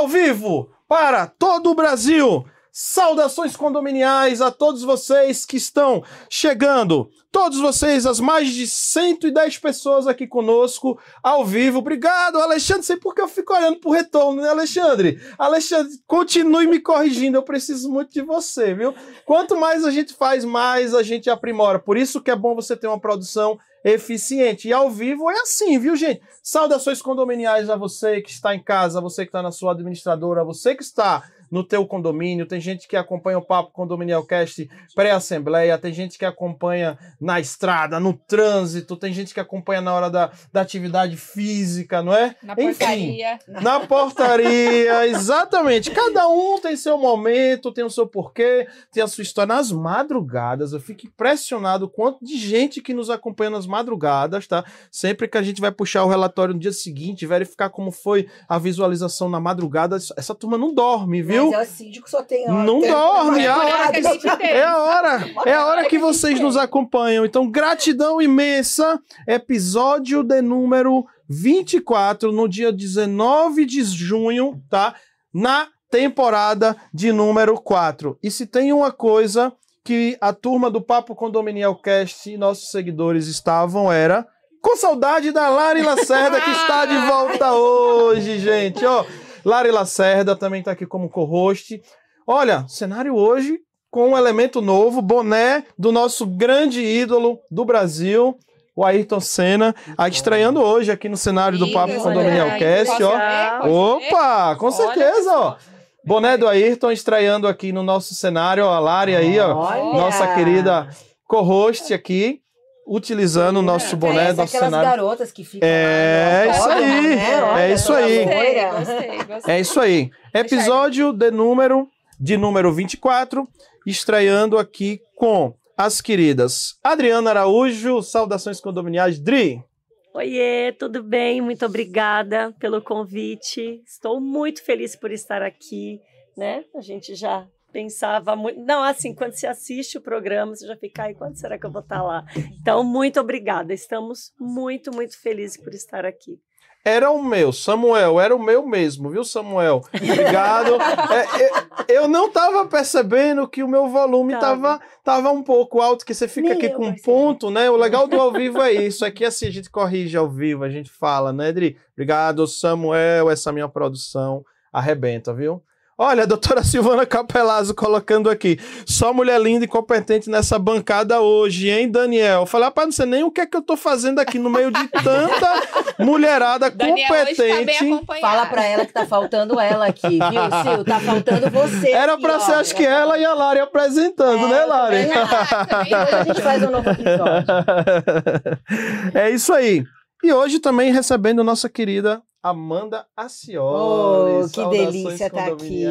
ao vivo para todo o Brasil. Saudações condominiais a todos vocês que estão chegando. Todos vocês, as mais de 110 pessoas aqui conosco, ao vivo. Obrigado, Alexandre. Sei porque eu fico olhando pro retorno, né, Alexandre? Alexandre, continue me corrigindo. Eu preciso muito de você, viu? Quanto mais a gente faz, mais a gente aprimora. Por isso que é bom você ter uma produção eficiente. E ao vivo é assim, viu, gente? Saudações condominiais a você que está em casa, a você que está na sua administradora, a você que está no teu condomínio, tem gente que acompanha o Papo Condominial Cast pré-assembleia, tem gente que acompanha na estrada, no trânsito, tem gente que acompanha na hora da, da atividade física, não é? Na Enfim, portaria. na portaria, exatamente. Cada um tem seu momento, tem o seu porquê, tem a sua história. Nas madrugadas, eu fico impressionado o quanto de gente que nos acompanha nas madrugadas, tá? Sempre que a gente vai puxar o relatório no dia seguinte, verificar como foi a visualização na madrugada, essa turma não dorme, viu? Mas é síndico só tem hora. Não dorme, é a hora que é a hora, é a hora que vocês nos acompanham. Então, gratidão imensa. Episódio de número 24, no dia 19 de junho, tá? Na temporada de número 4. E se tem uma coisa que a turma do Papo Condominial Cast e nossos seguidores estavam, era com saudade da Lari Lacerda, que está de volta hoje, gente. Ó, Lari Lacerda também está aqui como co-host. Olha, cenário hoje com um elemento novo, boné do nosso grande ídolo do Brasil, o Ayrton Senna, a estreando hoje aqui no cenário do Papo Condominial olha aí, Cast, ó. ver? Opa, com certeza, ó. Boné do Ayrton estreando aqui no nosso cenário, ó, a Lari aí, ó, Olha. nossa querida co-host aqui, utilizando o nosso boné, Parece nosso aquelas cenário. garotas que ficam É, lá no isso autódromo, aí, né? é Olha, isso aí. Gostei, gostei, gostei. É isso aí. Episódio de número de número 24, estreando aqui com as queridas Adriana Araújo, saudações condominiais, Dri. Oiê, tudo bem? Muito obrigada pelo convite. Estou muito feliz por estar aqui, né? A gente já pensava muito. Não, assim, quando você assiste o programa, você já fica, ai, quando será que eu vou estar lá? Então, muito obrigada. Estamos muito, muito felizes por estar aqui. Era o meu, Samuel, era o meu mesmo, viu, Samuel? Obrigado. É, é, eu não tava percebendo que o meu volume Tava. tava, tava um pouco alto, que você fica Nem aqui eu com um ponto, né? O legal do ao vivo é isso. Aqui assim a gente corrige ao vivo, a gente fala, né, Dri? Obrigado, Samuel, essa minha produção arrebenta, viu? Olha, a doutora Silvana Capelazzo colocando aqui. Só mulher linda e competente nessa bancada hoje, hein, Daniel? Eu Falei, rapaz, não sei nem o que é que eu tô fazendo aqui no meio de tanta mulherada Daniel hoje tá bem competente. acompanhado. Fala pra ela que tá faltando ela aqui, viu, Sil? Tá faltando você. Era aqui, pra ó. ser, acho que ela e a Lari apresentando, É, né, Lari? também a gente faz um novo episódio. é isso aí. E hoje também recebendo nossa querida Amanda Acioli. Oh, que delícia tá aqui.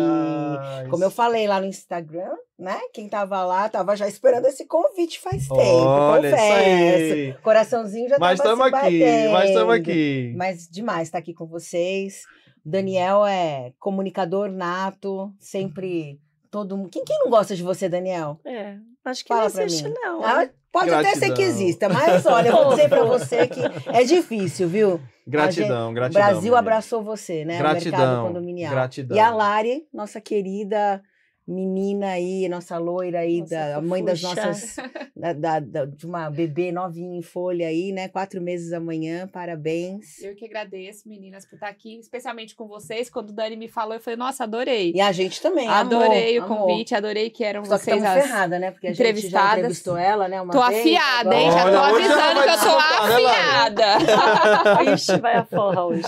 Como eu falei lá no Instagram, né? Quem tava lá, tava já esperando esse convite faz tempo, Olha, isso aí. Coraçãozinho já Mas tava estamos se aqui, batendo. mas estamos aqui. Mas demais estar aqui com vocês. Daniel é comunicador nato, sempre todo mundo. Quem, quem não gosta de você, Daniel? É, acho que Fala não existe, mim. não. Ah, pode até ser que Gratidão. exista, mas olha, eu vou dizer pra você que é difícil, viu? Gratidão, O gratidão. Brasil menina. abraçou você, né? o mercado Gratidão, condominial. gratidão. E a Lari, nossa querida menina aí, nossa loira aí, Nossa, da, a mãe das nossas. da- da- da- de uma bebê novinha em folha aí, né? Quatro meses amanhã, parabéns. Eu que agradeço, meninas, por estar aqui, especialmente com vocês. Quando o Dani me falou, eu falei, nossa, adorei. E a gente também. adorei amor, o amor. convite, adorei que eram Só que vocês estamos as... ferrada, né? Porque a gente já entrevistou ela, né? Uma Tô vez, afiada, hein? Já tô avisando que eu tô né, afiada. Ixi, vai a forra hoje.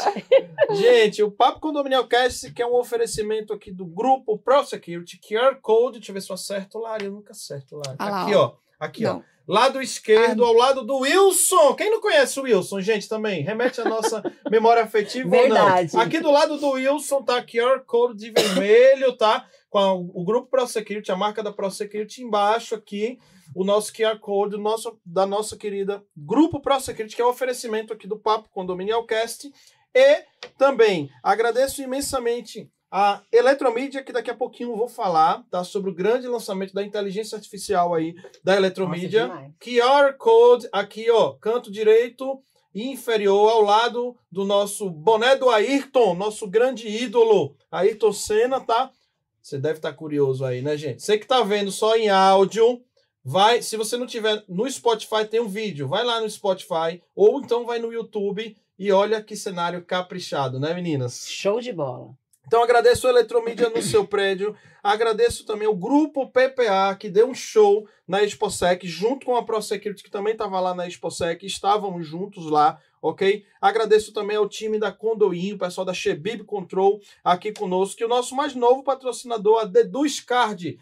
Gente, o Papo Condominial Cast, que é um oferecimento aqui do grupo ProSecurity, QR Code, deixa eu ver se eu acerto, Lari, eu nunca acerto, Lari. Ah aqui, ó. Aqui, ó. Não. Lado esquerdo, ao lado do Wilson. Quem não conhece o Wilson, gente, também? Remete a nossa memória afetiva Verdade. ou não? Aqui do lado do Wilson tá QR Code de vermelho, tá? Com a- o grupo ProSecurity, a marca da ProSecurity embaixo aqui. O nosso QR Code o nosso, da nossa querida Grupo ProSecurity, que é o oferecimento aqui do Papo Condominial Cast. E também agradeço imensamente a Eletromídia, que daqui a pouquinho eu vou falar, tá? Sobre o grande lançamento da inteligência artificial aí da Eletromídia. demais. QR Code aqui, ó, canto direito, inferior, ao lado do nosso boné do Ayrton, nosso grande ídolo, Ayrton Senna, tá? Você deve estar curioso aí, né, gente? Você que tá vendo só em áudio, vai, se você não tiver no Spotify tem um vídeo, vai lá no Spotify ou então vai no YouTube e olha que cenário caprichado, né, meninas? Show de bola. Então agradeço a Eletromídia no seu prédio, agradeço também o grupo PPA que deu um show na ExpoSec junto com a ProSecurity que também estava lá na ExpoSec, estávamos juntos lá, ok? Agradeço também ao time da Condoinho, o pessoal da Shebib Control aqui conosco, que é o nosso mais novo patrocinador, a Deduz Card.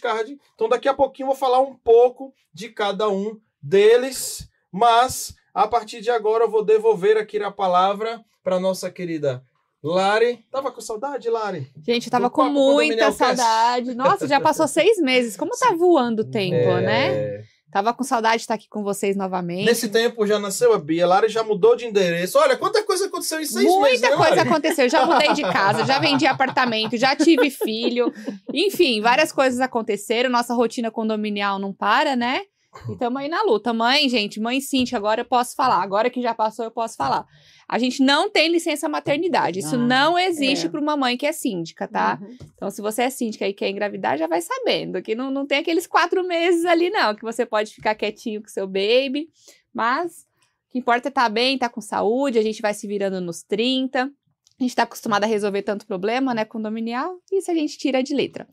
Card. Então daqui a pouquinho eu vou falar um pouco de cada um deles, mas a partir de agora eu vou devolver aqui a palavra para nossa querida Lari. Tava com saudade, Lari? Gente, eu tava com muita saudade. Nossa, já passou seis meses. Como tá voando o tempo, É, né? Tava com saudade de estar aqui com vocês novamente. Nesse tempo já nasceu a Bia, a Lari já mudou de endereço. Olha, quanta coisa aconteceu em seis meses, Muita né, coisa Lari? aconteceu. Já mudei de casa, já vendi apartamento, já tive filho. Enfim, várias coisas aconteceram. Nossa rotina condominial não para, né? E tamo aí na luta. Mãe, gente, mãe Cintia, agora eu posso falar. Agora que já passou, eu posso falar. A gente não tem licença maternidade. Isso Ah, não existe é. para uma mãe que é síndica, tá? Uhum. Então, se você é síndica e quer engravidar, já vai sabendo que não, não tem aqueles quatro meses ali, não, que você pode ficar quietinho com seu baby. Mas o que importa é estar bem, estar com saúde, a gente vai se virando nos 30. A gente está acostumado a resolver tanto problema, né, condominial, isso a gente tira de letra.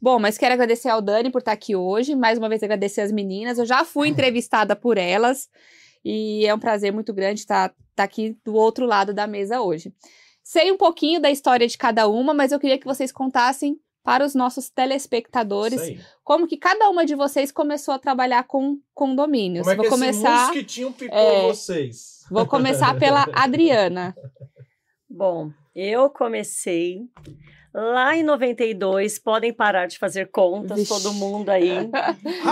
Bom, mas quero agradecer ao Dani por estar aqui hoje, mais uma vez agradecer as meninas, eu já fui entrevistada por elas, e é um prazer muito grande estar, estar aqui do outro lado da mesa hoje. Sei um pouquinho da história de cada uma, mas eu queria que vocês contassem para os nossos telespectadores como que cada uma de vocês começou a trabalhar com condomínios. Como é que Vou esse começar, mosquitinho picou é, vocês? vou começar pela Adriana. Bom, eu comecei lá em 92. Podem parar de fazer contas, Vixe. todo mundo aí.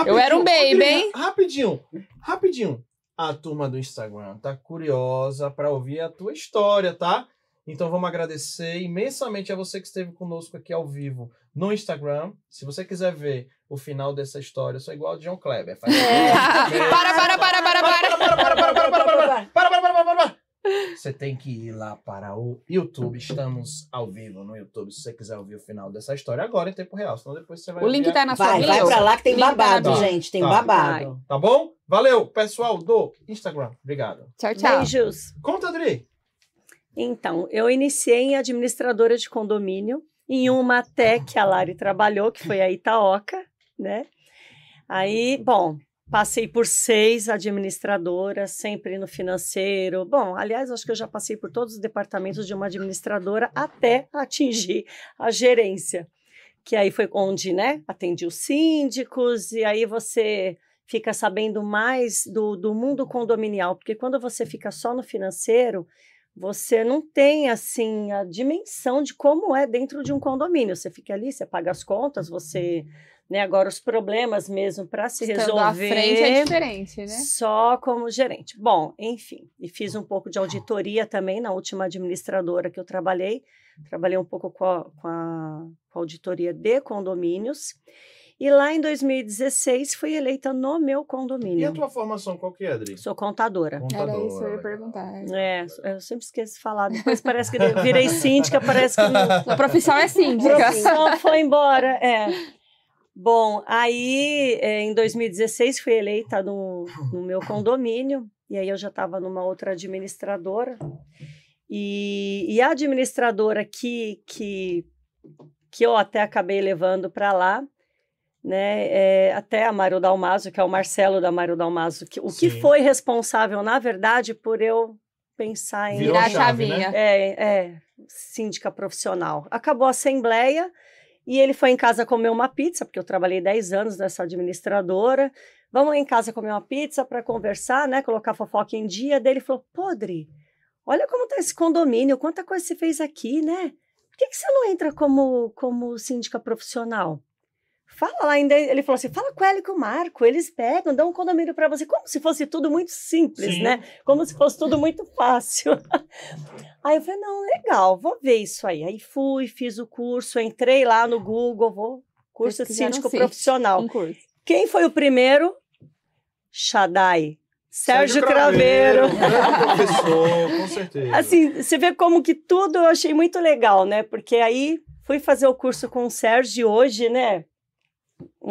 Eu era um baby, hein? Rapidinho, rapidinho. A turma do Instagram tá curiosa para ouvir a tua história, tá? Então vamos agradecer imensamente a você que esteve conosco aqui ao vivo no Instagram. Se você quiser ver o final dessa história, eu sou igual ao John Kleber. Faz É. para, para, para, para, para. para, para, para, para, para, para, para, para, para, para, para, para, para. Você tem que ir lá para o YouTube. Estamos ao vivo no YouTube. Se você quiser ouvir o final dessa história agora em tempo real, senão depois você vai O link ouvir tá na sua Vai, vai pra lá que tem Link tá babado, bio. gente. Tem Tá. babado. Tá bom? Valeu, pessoal do Instagram. Obrigado. Tchau, tchau. Beijos. Conta, Adri. Então, eu iniciei em administradora de condomínio, em uma até que a Lari trabalhou, que foi a Itaoca, né? Aí, bom, passei por seis administradoras, sempre no financeiro. Bom, aliás, acho que eu já passei por todos os departamentos de uma administradora até atingir a gerência, que aí foi onde, né, atendi os síndicos, e aí você fica sabendo mais do, do mundo condominial, porque quando você fica só no financeiro, você não tem assim a dimensão de como é dentro de um condomínio. Você fica ali, você paga as contas, você, né, agora os problemas mesmo para se Estando resolver. à frente é diferente, né? Só como gerente. Bom, enfim, e fiz um pouco de auditoria também na última administradora que eu trabalhei. Trabalhei um pouco com a, com a, com a auditoria de condomínios. E lá em 2016 fui eleita no meu E a condomínio. tua formação qual que é, Adri? Sou contadora. Era isso que eu ia perguntar. É, eu sempre esqueço de falar. Depois parece que eu virei síndica, parece que não, A profissão é a síndica. profissão foi embora. É. Bom, aí é, em 2016 fui eleita no, no meu condomínio, e aí eu já estava numa outra administradora. E, e a administradora que, que, que eu até acabei levando para lá, né, é, até a Mário Dalmaso, que é o Marcelo da Mário Dalmaso, que, o que Sim. foi responsável, na verdade, por eu pensar em Virar a chavinha. né? é, é, síndica profissional. Acabou a assembleia e ele foi em casa comer uma pizza, porque eu trabalhei 10 anos nessa administradora. Vamos em casa comer uma pizza para conversar, né? Colocar fofoca em dia. Daí ele falou: Podre, olha como tá esse condomínio, quanta coisa você fez aqui, né? Por que, que você não entra como, como síndica profissional? Fala lá ainda. Ele falou assim: fala com ela e com o Marco, eles pegam, dão um condomínio para você, como se fosse tudo muito simples, Sim. né? Como se fosse tudo muito fácil. Aí eu falei, não, legal, vou ver isso aí. Aí fui, fiz o curso, entrei lá no Google, vou curso de síndico profissional. Um curso. Quem foi o primeiro? Shaddai. Sérgio Craveiro. um grande professor, com certeza. Assim, você vê como que tudo eu achei muito legal, né? Porque aí fui fazer o curso com o Sérgio hoje, né?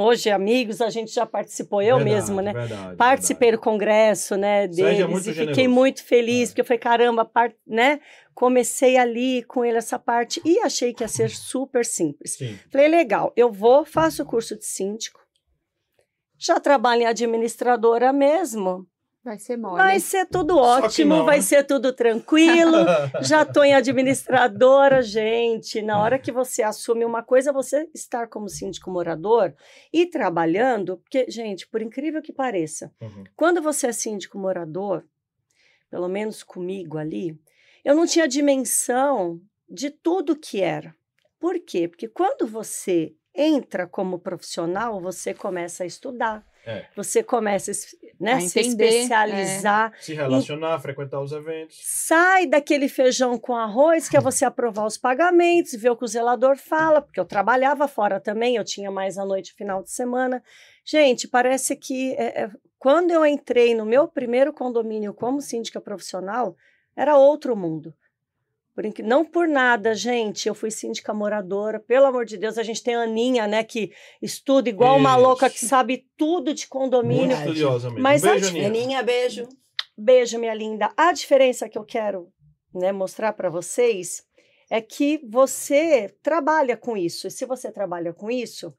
Hoje, amigos, a gente já participou, eu Verdade, mesmo, né? verdade, Participei verdade. do congresso, né, é deles muito e fiquei muito feliz, É. porque eu falei, caramba, par- né? Comecei ali com ele essa parte e achei que ia ser super simples. Sim. Falei, legal, eu vou, faço o curso de síndico, já trabalho em administradora mesmo, Vai ser mole. vai ser tudo ótimo, não, vai né? ser tudo tranquilo, já estou em administradora, gente. Na hora que você assume uma coisa, você estar como síndico morador e trabalhando, porque, gente, por incrível que pareça, Uhum. quando você é síndico morador, pelo menos comigo ali, eu não tinha dimensão de tudo que era. Por quê? Porque quando você entra como profissional, você começa a estudar. É. Você começa né, A se entender, é. especializar, Se relacionar, frequentar os eventos. sai daquele feijão com arroz, que é você aprovar os pagamentos, ver o que o zelador fala, porque eu trabalhava fora também, eu tinha mais à noite final de semana. Gente, parece que é, é, quando eu entrei no meu primeiro condomínio como síndica profissional, era outro mundo. Por inc- Não por nada, gente, eu fui síndica moradora, pelo amor de Deus, a gente tem a Aninha, né, que estuda igual uma louca, que sabe tudo de Muito condomínio. Verdade. estudiosa mesmo. Mas Beijo, antes- Aninha. Aninha, beijo. Beijo, minha linda. A diferença que eu quero né, mostrar para vocês é que você trabalha com isso. E se você trabalha com isso,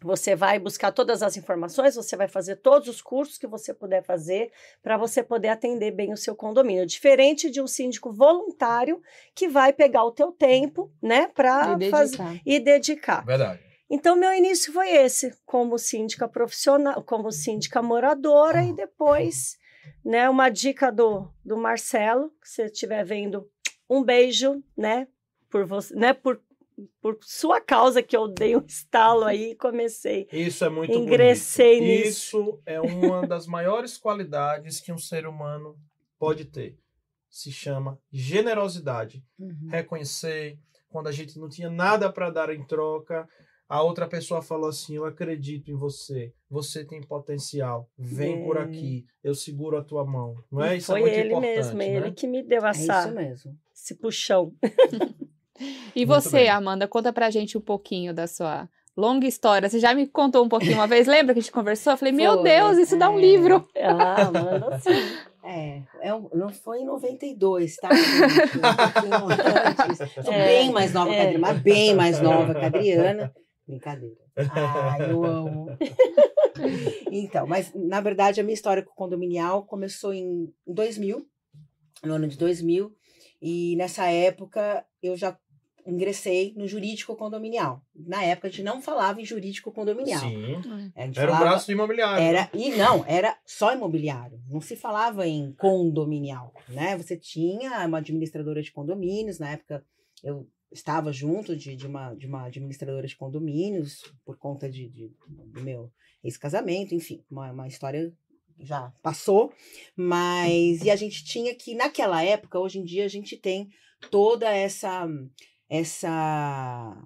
você vai buscar todas as informações, você vai fazer todos os cursos que você puder fazer para você poder atender bem o seu condomínio. Diferente de um síndico voluntário que vai pegar o teu tempo, né, para E fazer dedicar. e dedicar. Verdade. Então, meu início foi esse, como síndica profissional, como síndica moradora, e depois, né, uma dica do, do Marcelo, que você estiver vendo, um beijo, né, por você, né, por, por sua causa que eu dei um estalo aí e comecei. Isso é muito Ingressei bonito. nisso. Isso é uma das maiores qualidades que um ser humano pode ter. Se chama generosidade. Uhum. Reconhecer quando a gente não tinha nada para dar em troca, a outra pessoa falou assim: "Eu acredito em você. Você tem potencial. Vem por É. aqui. Eu seguro a tua mão." Não é E isso foi é muito ele importante, mesmo, né? ele que me deu É essa, isso mesmo. esse puxão. E Muito você, bem. Amanda, conta pra gente um pouquinho da sua longa história. Você já me contou um pouquinho uma vez, lembra que a gente conversou? Eu falei, meu Foi, Deus, isso dá um é. livro. Ah, manda sim. É, é um- não foi em 92, tá? gente? Um. Sou É, bem mais nova que a é. Adriana, mas bem mais nova que a Adriana. Brincadeira. Ah, eu amo. Então, mas na verdade a minha história com o condominial começou em 2000, no ano de 2000, e nessa época eu já ingressei no jurídico condominial. Na época a gente não falava em jurídico condominial. Sim. Gente Era um falava- braço imobiliário. era, e não, era só imobiliário. Não se falava em condominial, né? Você tinha uma administradora de condomínios, na época eu estava junto de, de, uma, de uma administradora de condomínios por conta de, de- do meu ex-casamento, enfim, uma, uma história já passou, mas e a gente tinha que naquela época, hoje em dia a gente tem toda essa essa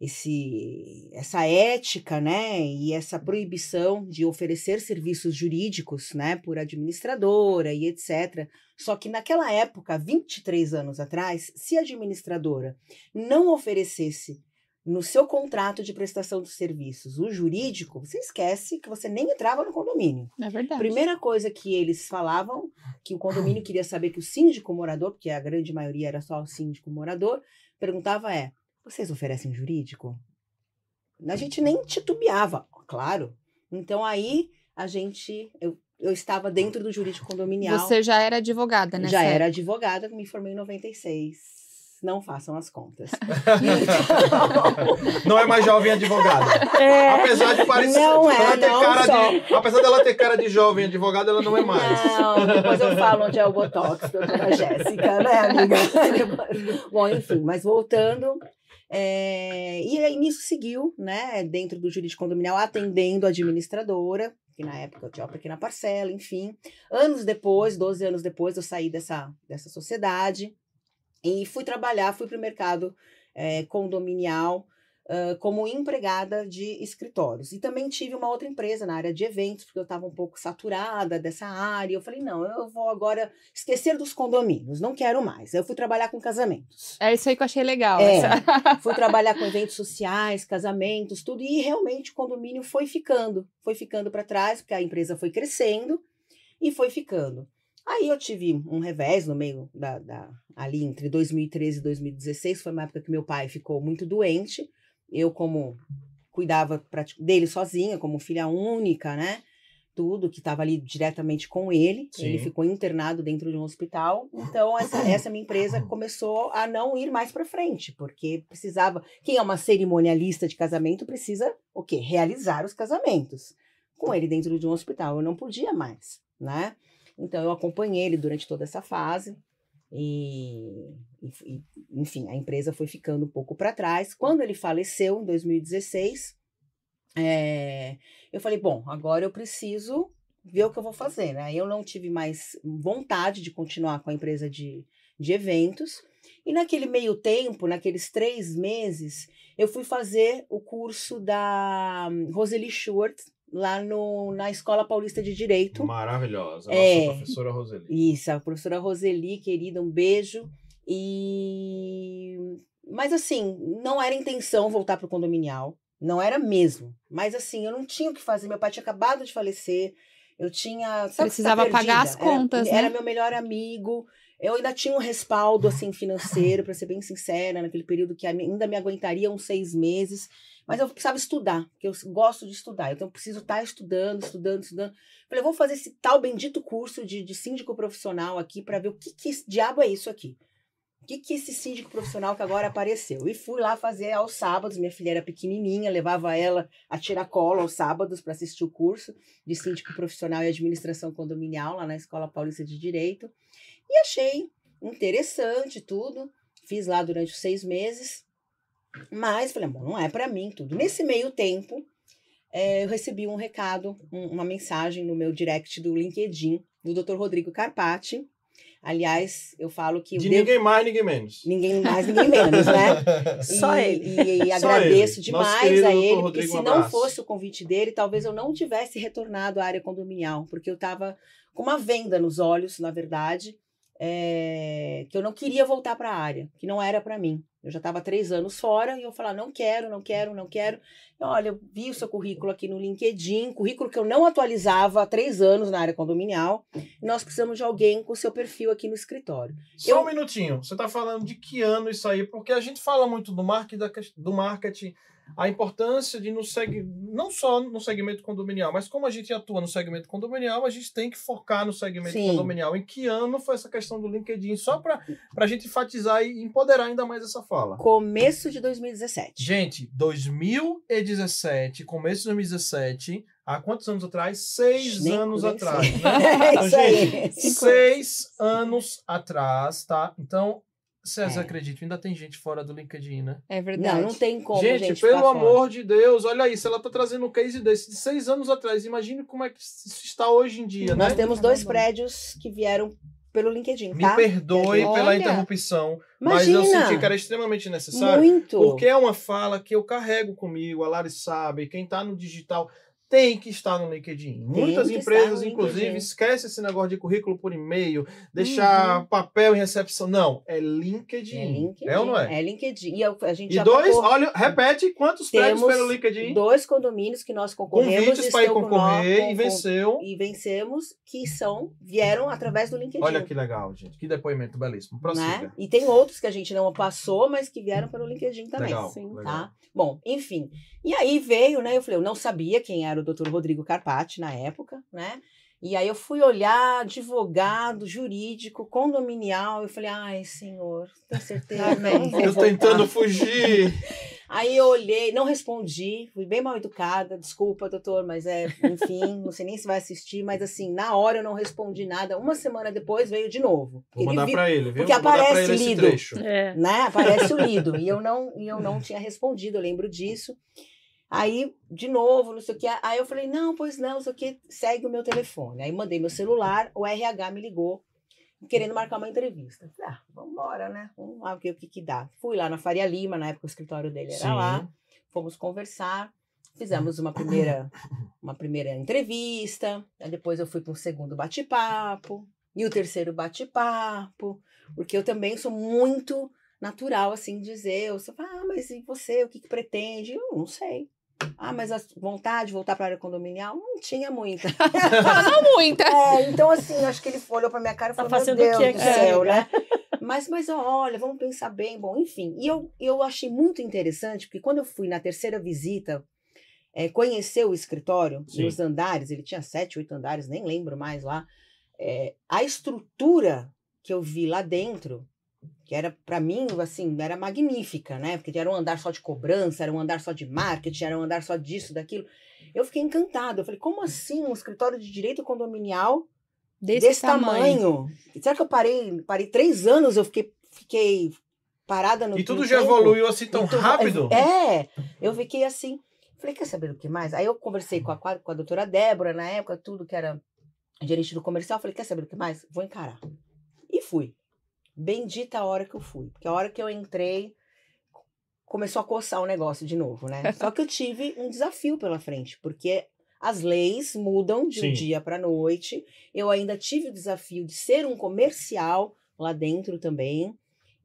esse, essa ética, né, e essa proibição de oferecer serviços jurídicos, né, por administradora e etc. Só que naquela época, 23 anos atrás, se a administradora não oferecesse no seu contrato de prestação de serviços o jurídico, você esquece que você nem entrava no condomínio. É verdade. Primeira coisa que eles falavam, que o condomínio queria saber que o síndico morador, porque a grande maioria era só o síndico morador, perguntava é, vocês oferecem jurídico? A gente nem titubeava, claro. Então aí a gente, eu, eu estava dentro do jurídico condominial. Você já era advogada, né? já era advogada, me formei em 96. Não façam as contas. Não é mais jovem advogada. É, Apesar de parecer. Não é, ela ter não cara só. de, apesar dela ter cara de jovem advogada, ela não é mais. Não, depois eu falo onde é o Botox, doutora Jéssica, né, amiga? Bom, enfim, mas voltando. é, e aí nisso seguiu, né, dentro do jurídico condominial, atendendo a administradora, que na época eu tinha uma pequena parcela, enfim. Anos depois, 12 anos depois, eu saí dessa, dessa sociedade e fui trabalhar, fui para o mercado é, condominial ah, como empregada de escritórios. E também tive uma outra empresa na área de eventos, porque eu estava um pouco saturada dessa área. Eu falei, não, eu vou agora esquecer dos condomínios, não quero mais. Eu fui trabalhar com casamentos. É isso aí que eu achei legal. É. essa- Fui trabalhar com eventos sociais, casamentos, tudo. E realmente o condomínio foi ficando, foi ficando para trás, porque a empresa foi crescendo e foi ficando. Aí eu tive um revés no meio da, da- ali entre 2013 e 2016, foi uma época que meu pai ficou muito doente. Eu como cuidava dele sozinha, como filha única, né? Tudo que estava ali diretamente com ele. Sim. Ele ficou internado dentro de um hospital. Então essa, essa minha empresa começou a não ir mais para frente, porque precisava. Quem é uma cerimonialista de casamento precisa o quê? Realizar os casamentos. Com ele dentro de um hospital, eu não podia mais, né? Então eu acompanhei ele durante toda essa fase e, e- enfim, a empresa foi ficando um pouco para trás. Quando ele faleceu em 2016, é, eu falei, bom, agora eu preciso ver o que eu vou fazer, né? Eu não tive mais vontade de continuar com a empresa de, de eventos. E naquele meio tempo, naqueles três meses, eu fui fazer o curso da Roseli Schwartz lá no, na Escola Paulista de Direito. Maravilhosa. É. Nossa professora Roseli. Isso, a professora Roseli, querida, um beijo. E mas assim, não era intenção voltar para o condominial, não era mesmo. Mas assim, eu não tinha o que fazer. Meu pai tinha acabado de falecer. Eu tinha, sabe, Precisava tá pagar as contas, era, né? Era meu melhor amigo. Eu ainda tinha um respaldo assim financeiro, para ser bem sincera, naquele período que ainda me aguentaria uns seis meses. Mas eu precisava estudar, porque eu gosto de estudar. Então eu preciso estar estudando, estudando, estudando. Falei, vou fazer esse tal bendito curso de, de síndico profissional aqui para ver o que, que diabo é isso aqui. O que, que esse síndico profissional que agora apareceu? E fui lá fazer aos sábados. Minha filha era pequenininha, levava ela a tiracolo aos sábados para assistir o curso de síndico profissional e administração condominial lá na Escola Paulista de Direito. E achei interessante tudo. Fiz lá durante os seis meses. Mas falei, bom, não é para mim tudo. Nesse meio tempo, eh, eu recebi um recado, um- uma mensagem no meu direct do LinkedIn do Dr. Rodrigo Carpati. Aliás, eu falo que De devo- ninguém mais, ninguém menos. ninguém mais, ninguém menos, né? Só e, ele. E, e Só agradeço ele. Demais a ele, porque Rodrigo, se um não abraço. fosse o convite dele, talvez eu não tivesse retornado à área condominial, porque eu estava com uma venda nos olhos, na verdade, é, que eu não queria voltar para a área, que não era para mim. Eu já estava três anos fora e eu falava, não quero, não quero, não quero. E, olha, eu vi o seu currículo aqui no LinkedIn, currículo que eu não atualizava há três anos na área condominial, e nós precisamos de alguém com o seu perfil aqui no escritório. Só Eu- um minutinho. Você está falando de que ano isso aí? Porque a gente fala muito do marketing, do marketing a importância de no seg... não só no segmento condominial, mas como a gente atua no segmento condominial, a gente tem que focar no segmento Sim. condominial. Em que ano foi essa questão do LinkedIn? Só para a gente enfatizar e empoderar ainda mais essa fala. Começo de 2017. Gente, 2017, começo de 2017, há quantos anos atrás? Seis Nem- anos atrás, né? É Então, gente, seis anos atrás, tá? Então, vocês É. acreditam, ainda tem gente fora do LinkedIn, né? É verdade. Não, não tem como, gente, gente, pelo ficar fora. amor de Deus, olha isso, ela tá trazendo um case desse de seis anos atrás. Imagine como é que isso está hoje em dia, Nós né? temos Tá dois prédios que vieram pelo LinkedIn, Me tá? perdoe Olha. pela interrupção, mas eu Imagina, senti que era extremamente necessário. muito. Porque é uma fala que eu carrego comigo, a Lari sabe, quem tá no digital tem que estar no LinkedIn. Muitas que estar empresas, inclusive, LinkedIn. esquecem esse negócio de currículo por e-mail, deixar papel em recepção. Não, é LinkedIn. É LinkedIn. É ou não é? É LinkedIn. E a, gente E já dois, olha, repete quantos prédios Temos pelo LinkedIn? dois condomínios que nós concorremos Convites para ir estão com concorrer nó- e com- venceu. e vencemos, que são, vieram através do LinkedIn. Olha que legal, gente. Que depoimento belíssimo. Né? E tem outros que a gente não passou, mas que vieram pelo LinkedIn também. Legal, sim, legal. Tá? Bom, enfim. E aí veio, né? Eu falei, eu não sabia quem era o Dr. Rodrigo Carpati na época, né? E aí eu fui olhar advogado, jurídico, condominial, eu falei, ai, senhor, tenho certeza. Tá Eu voltar." tentando fugir. Aí eu olhei, não respondi, fui bem mal educada, desculpa, doutor, mas é, enfim, não sei nem se vai assistir, mas assim, na hora eu não respondi nada. Uma semana depois veio de novo. Vou Ele mandar vi- pra ele, viu? porque Vou aparece ele esse lido. trecho. É. né? Aparece o lido. E eu não, e eu não tinha respondido, eu lembro disso. Aí, de novo, não sei o que. Aí eu falei, não, pois não, não sei o que, segue o meu telefone. Aí mandei meu celular, o RH me ligou, querendo marcar uma entrevista. Falei, ah, vamos embora, né? Vamos lá ver o que que dá. Fui lá na Faria Lima, na época o escritório dele era Sim. lá. fomos conversar, fizemos uma primeira, uma primeira entrevista, aí depois eu fui para um segundo bate-papo, e o terceiro bate-papo, porque eu também sou muito natural, assim, dizer, eu sou, ah, mas e você, o que, que pretende? Eu não sei. Ah, mas a vontade de voltar para a área condominial não tinha muita. Não muita. É, então, assim, acho que ele olhou para minha cara e Tá falou: fazendo Meu o Deus que do aqui, céu, né? né? Mas, mas olha, vamos pensar bem. Bom, enfim. E eu, eu achei muito interessante, porque quando eu fui na terceira visita é, conhecer o escritório, Sim. os andares, ele tinha sete, oito andares, nem lembro mais lá. é, a estrutura que eu vi lá dentro, que era, para mim, assim, era magnífica, né? Porque era um andar só de cobrança, era um andar só de marketing, era um andar só disso, daquilo. Eu fiquei encantada. Eu falei, como assim um escritório de direito condominial Desse, desse, tamanho. Será que eu parei, parei três anos, eu fiquei, fiquei parada no E tudo já tempo? evoluiu assim tão rápido? É, eu fiquei assim. Falei, quer saber o que mais? Aí eu conversei com a, com a doutora Débora na época, tudo que era gerente do comercial. Falei, quer saber o que mais? Vou encarar. E fui. Bendita a hora que eu fui. Porque a hora que eu entrei, começou a coçar o negócio de novo, né? Só que eu tive um desafio pela frente, porque as leis mudam de Sim. um dia para noite. Eu ainda tive o desafio de ser um comercial lá dentro também.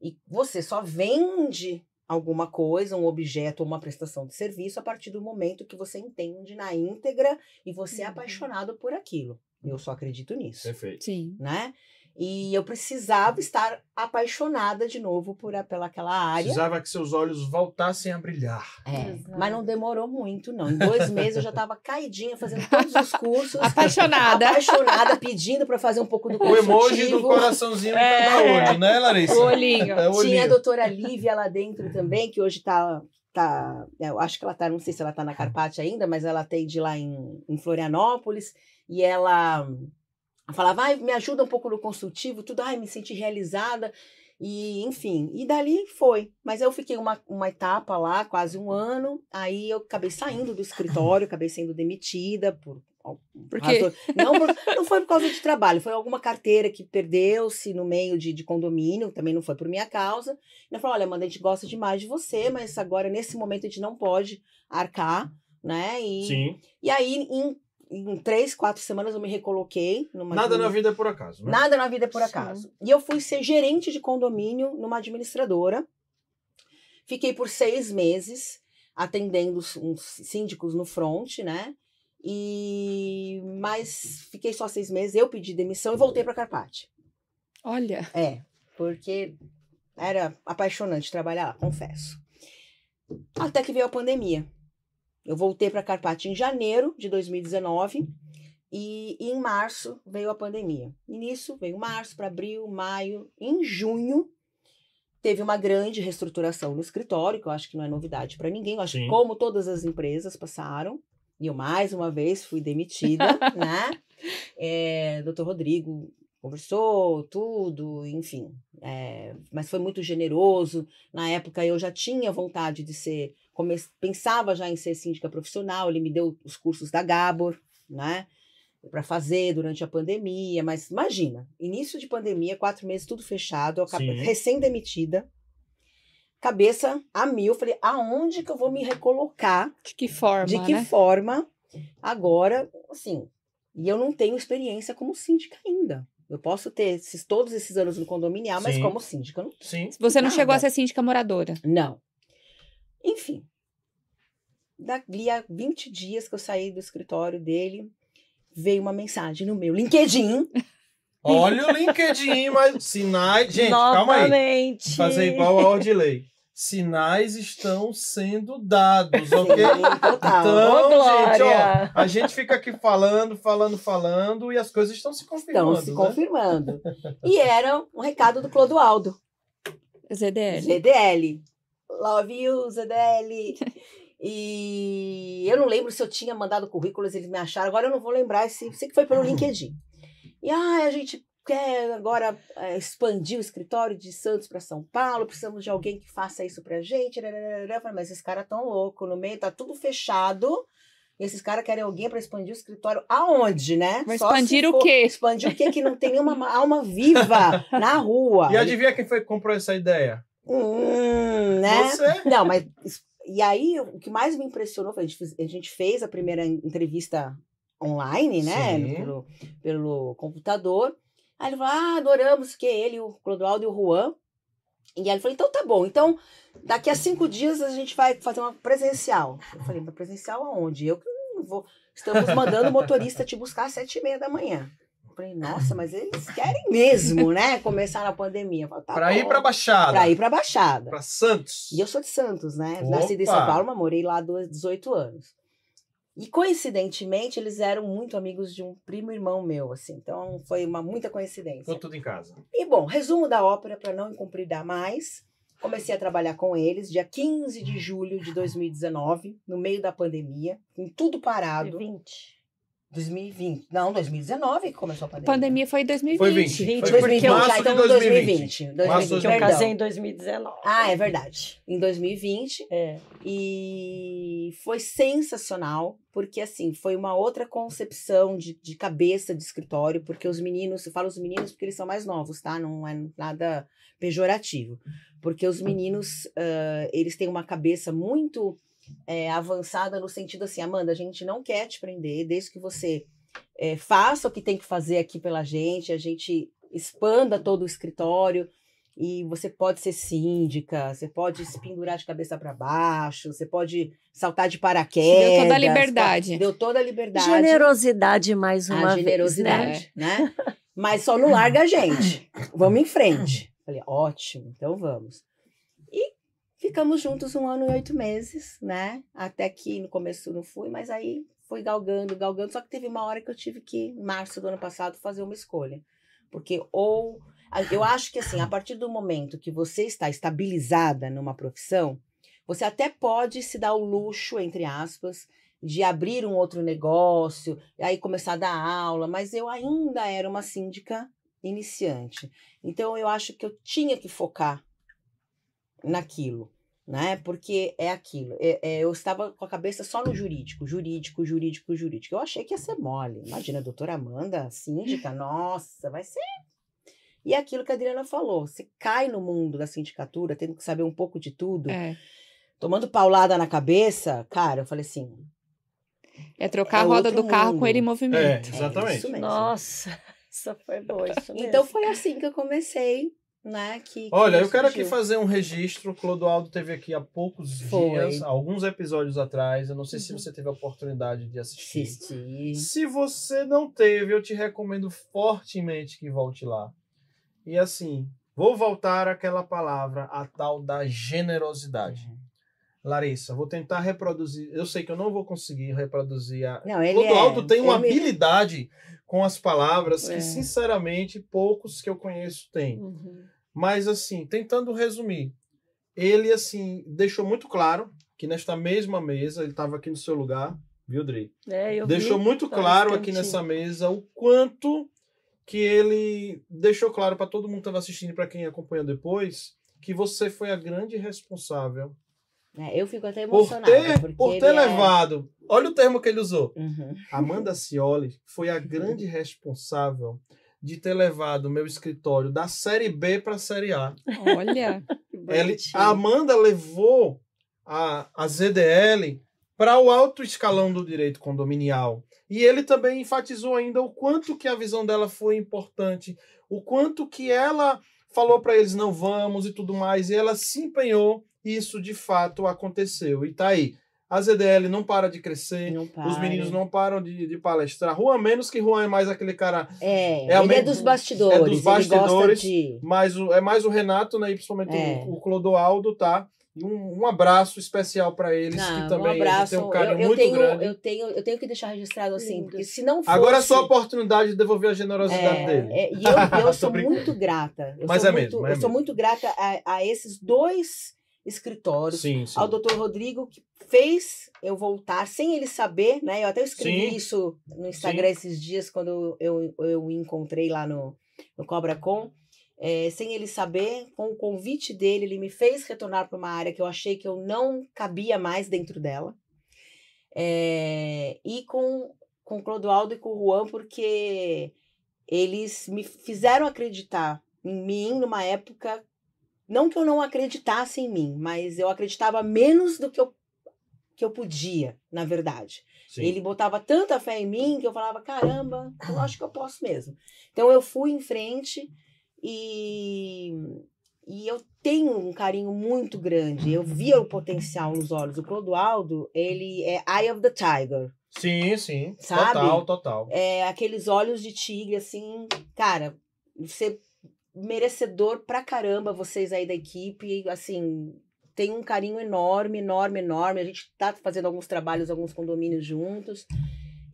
E você só vende alguma coisa, um objeto ou uma prestação de serviço a partir do momento que você entende na íntegra e você é Uhum. apaixonado por aquilo. Eu só acredito nisso, Perfeito. Sim. né? E eu precisava estar apaixonada de novo por pela aquela área. Precisava que seus olhos voltassem a brilhar. É, mas não demorou muito, não. Em dois meses eu já estava caidinha, fazendo todos os cursos. Apaixonada. Apaixonada, pedindo para fazer um pouco do O emoji do coraçãozinho É. cada olho, né, Larissa? O olhinho. É o Tinha a doutora Lívia lá dentro também, que hoje tá. tá é, eu acho que ela tá, não sei se ela tá na Carpate ainda, mas ela atende lá em, em Florianópolis. E ela falava, ai, me ajuda um pouco no consultivo, tudo, ai, me senti realizada. E, enfim, e dali foi. Mas eu fiquei uma, uma etapa lá, quase um ano. Aí eu acabei saindo do escritório, acabei sendo demitida por. Por Não, não foi por causa de trabalho, foi alguma carteira que perdeu-se no meio de, de condomínio, também não foi por minha causa. E eu falei, olha, Amanda, a gente gosta demais de você, mas agora, nesse momento, a gente não pode arcar, né? E, Sim. e aí, em, em três, quatro semanas, eu me recoloquei numa. Nada na vida é por acaso, né? Nada na vida é por Sim. acaso. E eu fui ser gerente de condomínio numa administradora. Fiquei por seis meses atendendo os- uns síndicos no front, né? E mas fiquei só seis meses. Eu pedi demissão e voltei para Carpate. Olha. É, porque era apaixonante trabalhar lá, confesso. Até que veio a pandemia. Eu voltei para Carpate em janeiro de 2019 e em março veio a pandemia. E nisso veio março para abril, maio, em junho teve uma grande reestruturação no escritório, que eu acho que não é novidade para ninguém. Eu acho Sim. que como todas as empresas passaram, e eu mais uma vez fui demitida, né? É, Dr. Rodrigo conversou, tudo, enfim. É, mas foi muito generoso. Na época eu já tinha vontade de ser, come- pensava já em ser síndica profissional. Ele me deu os cursos da Gabor, né? Para fazer durante a pandemia. Mas imagina, início de pandemia, quatro meses, tudo fechado, recém-demitida. Cabeça a mil, falei, aonde que eu vou me recolocar? De que forma, de que né? forma agora, assim, e eu não tenho experiência como síndica ainda. Eu posso ter esses, todos esses anos no condominial, mas Sim. como síndica, não. Sim. Você não chegou a Nada. ser síndica moradora. Não. Enfim. Dali a 20 dias que eu saí do escritório dele, veio uma mensagem no meu LinkedIn. Olha o LinkedIn, mas sinais. Gente, calma aí. Novamente. Fazer igual a Ordilei. Sinais estão sendo dados, ok? Sim, total. Então, Ô, gente, ó, a gente fica aqui falando, falando, falando e as coisas estão se confirmando. Estão se né? confirmando. E era um recado do Clodoaldo. ZDL. ZDL. Love you, ZDL. E eu não lembro se eu tinha mandado currículos, eles me acharam. Agora eu não vou lembrar, se sei que foi pelo LinkedIn. E ah, a gente quer agora é, expandir o escritório de Santos para São Paulo, precisamos de alguém que faça isso pra gente. rararara. Eu falei, mas esses caras tão loucos, no meio tá tudo fechado. E esses caras querem alguém para expandir o escritório aonde, né? Só se expandir o for- quê? Expandir o quê? Que não tem nenhuma alma viva na rua. E adivinha quem foi que comprou essa ideia? Hum, né? Você. Não, mas e aí, o que mais me impressionou foi a gente, fez, a gente fez a primeira entrevista online, né? Sim. Pelo, pelo computador. Aí ele falou: Ah, adoramos que ele, o Clodoaldo e o Juan. E aí ele falou: Então tá bom. Então, daqui a cinco dias a gente vai fazer uma presencial. Eu falei: Mas presencial aonde? Eu que não vou. Estamos mandando o motorista te buscar às sete e meia da manhã. Eu falei: Nossa, mas eles querem mesmo, né? Começar na pandemia. Falei, tá pra ir bom. pra Baixada. Pra ir pra Baixada. Pra Santos. E eu sou de Santos, né? Opa! Nasci em São Paulo, mas morei lá há 18 anos. E coincidentemente, eles eram muito amigos de um primo irmão meu, assim. Então foi uma muita coincidência. Ficou tudo em casa. E bom, resumo da ópera para não incumpridar mais. Comecei a trabalhar com eles dia 15 de julho de 2019, no meio da pandemia, com tudo parado. 20. 2020. Não, 2019 que começou a pandemia. Pandemia foi em 2020. Foi 20. 20, Foi porque eu- já, de então 2020. 2020. Março de 2020 Que eu casei em 2019. Ah, é verdade. Em 2020. É. E foi sensacional, porque assim, foi uma outra concepção de, de cabeça de escritório, porque os meninos, eu falo os meninos porque eles são mais novos, tá? Não é nada pejorativo. Porque os meninos, ah, eles têm uma cabeça muito eh, avançada no sentido assim, Amanda, a gente não quer te prender, desde que você eh, faça o que tem que fazer aqui pela gente, a gente expanda todo o escritório, e você pode ser síndica, você pode se pendurar de cabeça para baixo, você pode saltar de paraquedas. Deu toda a pode- liberdade. Deu toda a liberdade. Generosidade mais uma a vez, né? generosidade, né? Mas só não larga a gente. Vamos em frente. Falei, ótimo, então vamos. Ficamos juntos um ano e oito meses, né? Até que no começo não fui, mas aí foi galgando, galgando. Só que teve uma hora que eu tive que, em março do ano passado, fazer uma escolha. Porque ou. Eu acho que assim, a partir do momento que você está estabilizada numa profissão, você até pode se dar o luxo, entre aspas, de abrir um outro negócio, e aí começar a dar aula, mas eu ainda era uma síndica iniciante. Então eu acho que eu tinha que focar naquilo, né? Porque é aquilo. É- é, eu estava com a cabeça só no jurídico, jurídico, jurídico, jurídico. Eu achei que ia ser mole. Imagina, a doutora Amanda, síndica, nossa, vai ser. E é aquilo que a Adriana falou, você cai no mundo da sindicatura, tendo que saber um pouco de tudo, É. tomando paulada na cabeça, cara, eu falei assim, É trocar É a roda outro do carro mundo. com ele em É, movimento. exatamente. isso mesmo. Nossa, isso foi boa. Isso mesmo. Então foi assim que eu comecei, né? Que, que Olha, eu quero aqui fazer um registro. Clodoaldo teve aqui há poucos Foi. dias, alguns episódios atrás. Eu não sei se Uhum. você teve a oportunidade de assistir. Assisti. Se você não teve, eu te recomendo fortemente que volte lá. E assim, vou voltar àquela palavra, a tal da generosidade. Larissa, vou tentar reproduzir. Eu sei que eu não vou conseguir reproduzir a. Não, ele Clodoaldo é, tem uma ele habilidade com as palavras É. que, sinceramente, poucos que eu conheço têm. Uhum. Mas, assim, tentando resumir, ele, assim, deixou muito claro que nesta mesma mesa, ele estava aqui no seu lugar, viu, Dri? É, Deixou vi. muito claro aqui nessa mesa o quanto que ele deixou claro para todo mundo que estava assistindo e para quem acompanha depois que você foi a grande responsável É, eu fico até por emocionada. ter, porque por ele ter é- levado. Olha o termo que ele usou. Uhum. Amanda Cioli foi a grande responsável de ter levado o meu escritório da série B para a série A. Olha. Bonitinho. a Amanda levou a, a ZDL para o alto escalão do direito condominial. E ele também enfatizou ainda o quanto que a visão dela foi importante, o quanto que ela falou para eles não vamos e tudo mais, e ela se empenhou, e isso de fato aconteceu. E tá aí. A ZDL não para de crescer, Não os para. meninos não param de, de palestrar. Juan, menos que Juan é mais aquele cara É, É ele é dos bastidores. é dos bastidores. de. mais o, é mais o Renato, né? E principalmente É. o, o Clodoaldo, tá? E um, um abraço especial para eles, Não, que também um abraço. tem um carinho eu, eu muito tenho, grande. eu tenho, eu tenho que deixar registrado assim, porque se não fosse. Agora é só a oportunidade de devolver a generosidade É, dele. é, e eu, eu sou brincando. muito grata. Eu Mas sou é muito, mesmo, mas é eu sou mesmo. muito grata a, a esses dois escritórios. Sim, sim. Ao doutor Rodrigo, que fez eu voltar sem ele saber, né? Eu até escrevi Sim. isso no Instagram esses dias, quando eu, eu, encontrei lá no, no Cobra Com. É, sem ele saber, com o convite dele, ele me fez retornar para uma área que eu achei que eu não cabia mais dentro dela. É, e com, com o Clodoaldo e com o Juan, porque eles me fizeram acreditar em mim numa época não que eu não acreditasse em mim, mas eu acreditava menos do que eu, que eu podia, na verdade. Sim. Ele botava tanta fé em mim que eu falava, caramba, eu acho que eu posso mesmo. Então eu fui em frente e, e eu tenho um carinho muito grande. Eu via o potencial nos olhos. O Clodoaldo, ele é Eye of the Tiger. Sim, sim. Sabe? Total, total. É aqueles olhos de tigre, assim, cara, você merecedor pra caramba, vocês aí da equipe, assim, tem um carinho enorme, enorme, enorme. A gente tá fazendo alguns trabalhos, alguns condomínios juntos.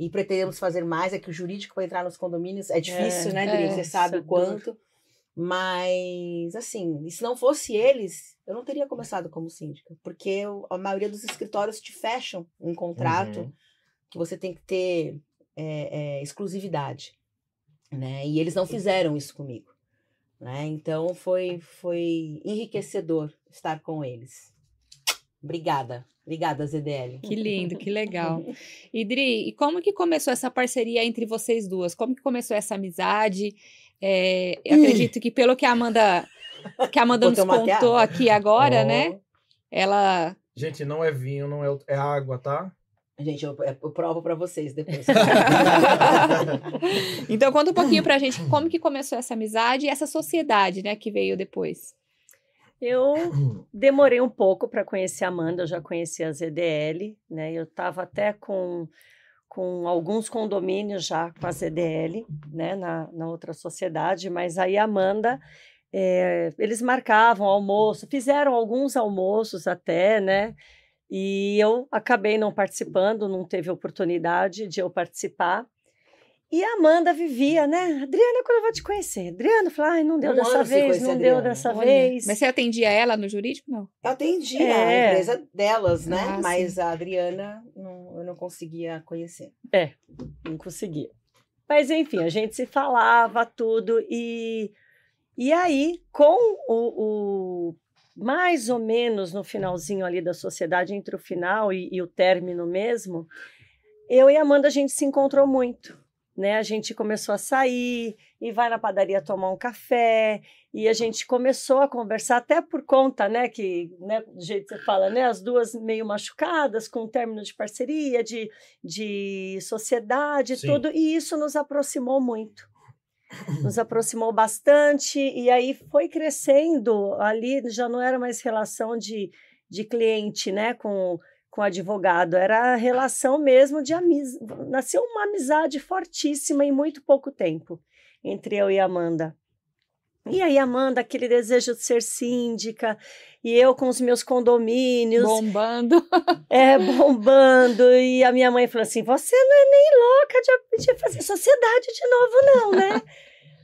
E pretendemos fazer mais, é que o jurídico para entrar nos condomínios é difícil, né, Dri? é, Você sabe o é quanto. Mas, assim, e se não fosse eles, eu não teria começado como síndica. Porque eu- a maioria dos escritórios te fecham um contrato Uhum. que você tem que ter é, é, exclusividade, né? E eles não fizeram isso comigo, né? Então foi foi enriquecedor estar com eles. Obrigada, obrigada ZDL. Que lindo, que legal. E Dri, e como que começou essa parceria entre vocês duas? Como que começou essa amizade? É, acredito que pelo que a Amanda, que a Amanda nos contou aqui agora, Ó. né? Ela Gente, não é vinho, não é, é água, tá? Gente, eu, eu provo para vocês depois. Então conta um pouquinho pra gente como que começou essa amizade e essa sociedade, né, que veio depois. Eu demorei um pouco para conhecer a Amanda, eu já conhecia a ZDL, né? Eu estava até com, com alguns condomínios já com a ZDL, né? Na, na outra sociedade, mas aí a Amanda, eh, eles marcavam almoço, fizeram alguns almoços até, né? E eu acabei não participando, não teve oportunidade de eu participar. E a Amanda vivia, né? Adriana, quando eu vou te conhecer? Adriana, eu falei, ai, não deu Um dessa vez, não a deu Adriana. dessa Olha, vez. Mas você atendia ela no jurídico? Não. Eu atendi É. a empresa delas, né? Ah, Mas a Adriana não- eu não conseguia conhecer. não conseguia. Mas enfim, a gente se falava tudo e e aí com o, o- mais ou menos no finalzinho ali da sociedade entre o final e, e o término mesmo, eu e a Amanda a gente se encontrou muito, né? A gente começou a sair e vai na padaria tomar um café e a gente começou a conversar até por conta, né, que, né, do jeito que você fala, né, as duas meio machucadas com o término de parceria, de, de sociedade, Sim. tudo, e isso nos aproximou muito. Nos aproximou bastante, e aí foi crescendo. Ali já não era mais relação de, de cliente, né, com, com advogado, era relação mesmo de amizade. Nasceu uma amizade fortíssima em muito pouco tempo entre eu e Amanda. E aí, Amanda, aquele desejo de ser síndica, e eu com os meus condomínios, Bombando. é, bombando. E a minha mãe falou assim: Você não é nem louca de, de fazer sociedade de novo, não, né?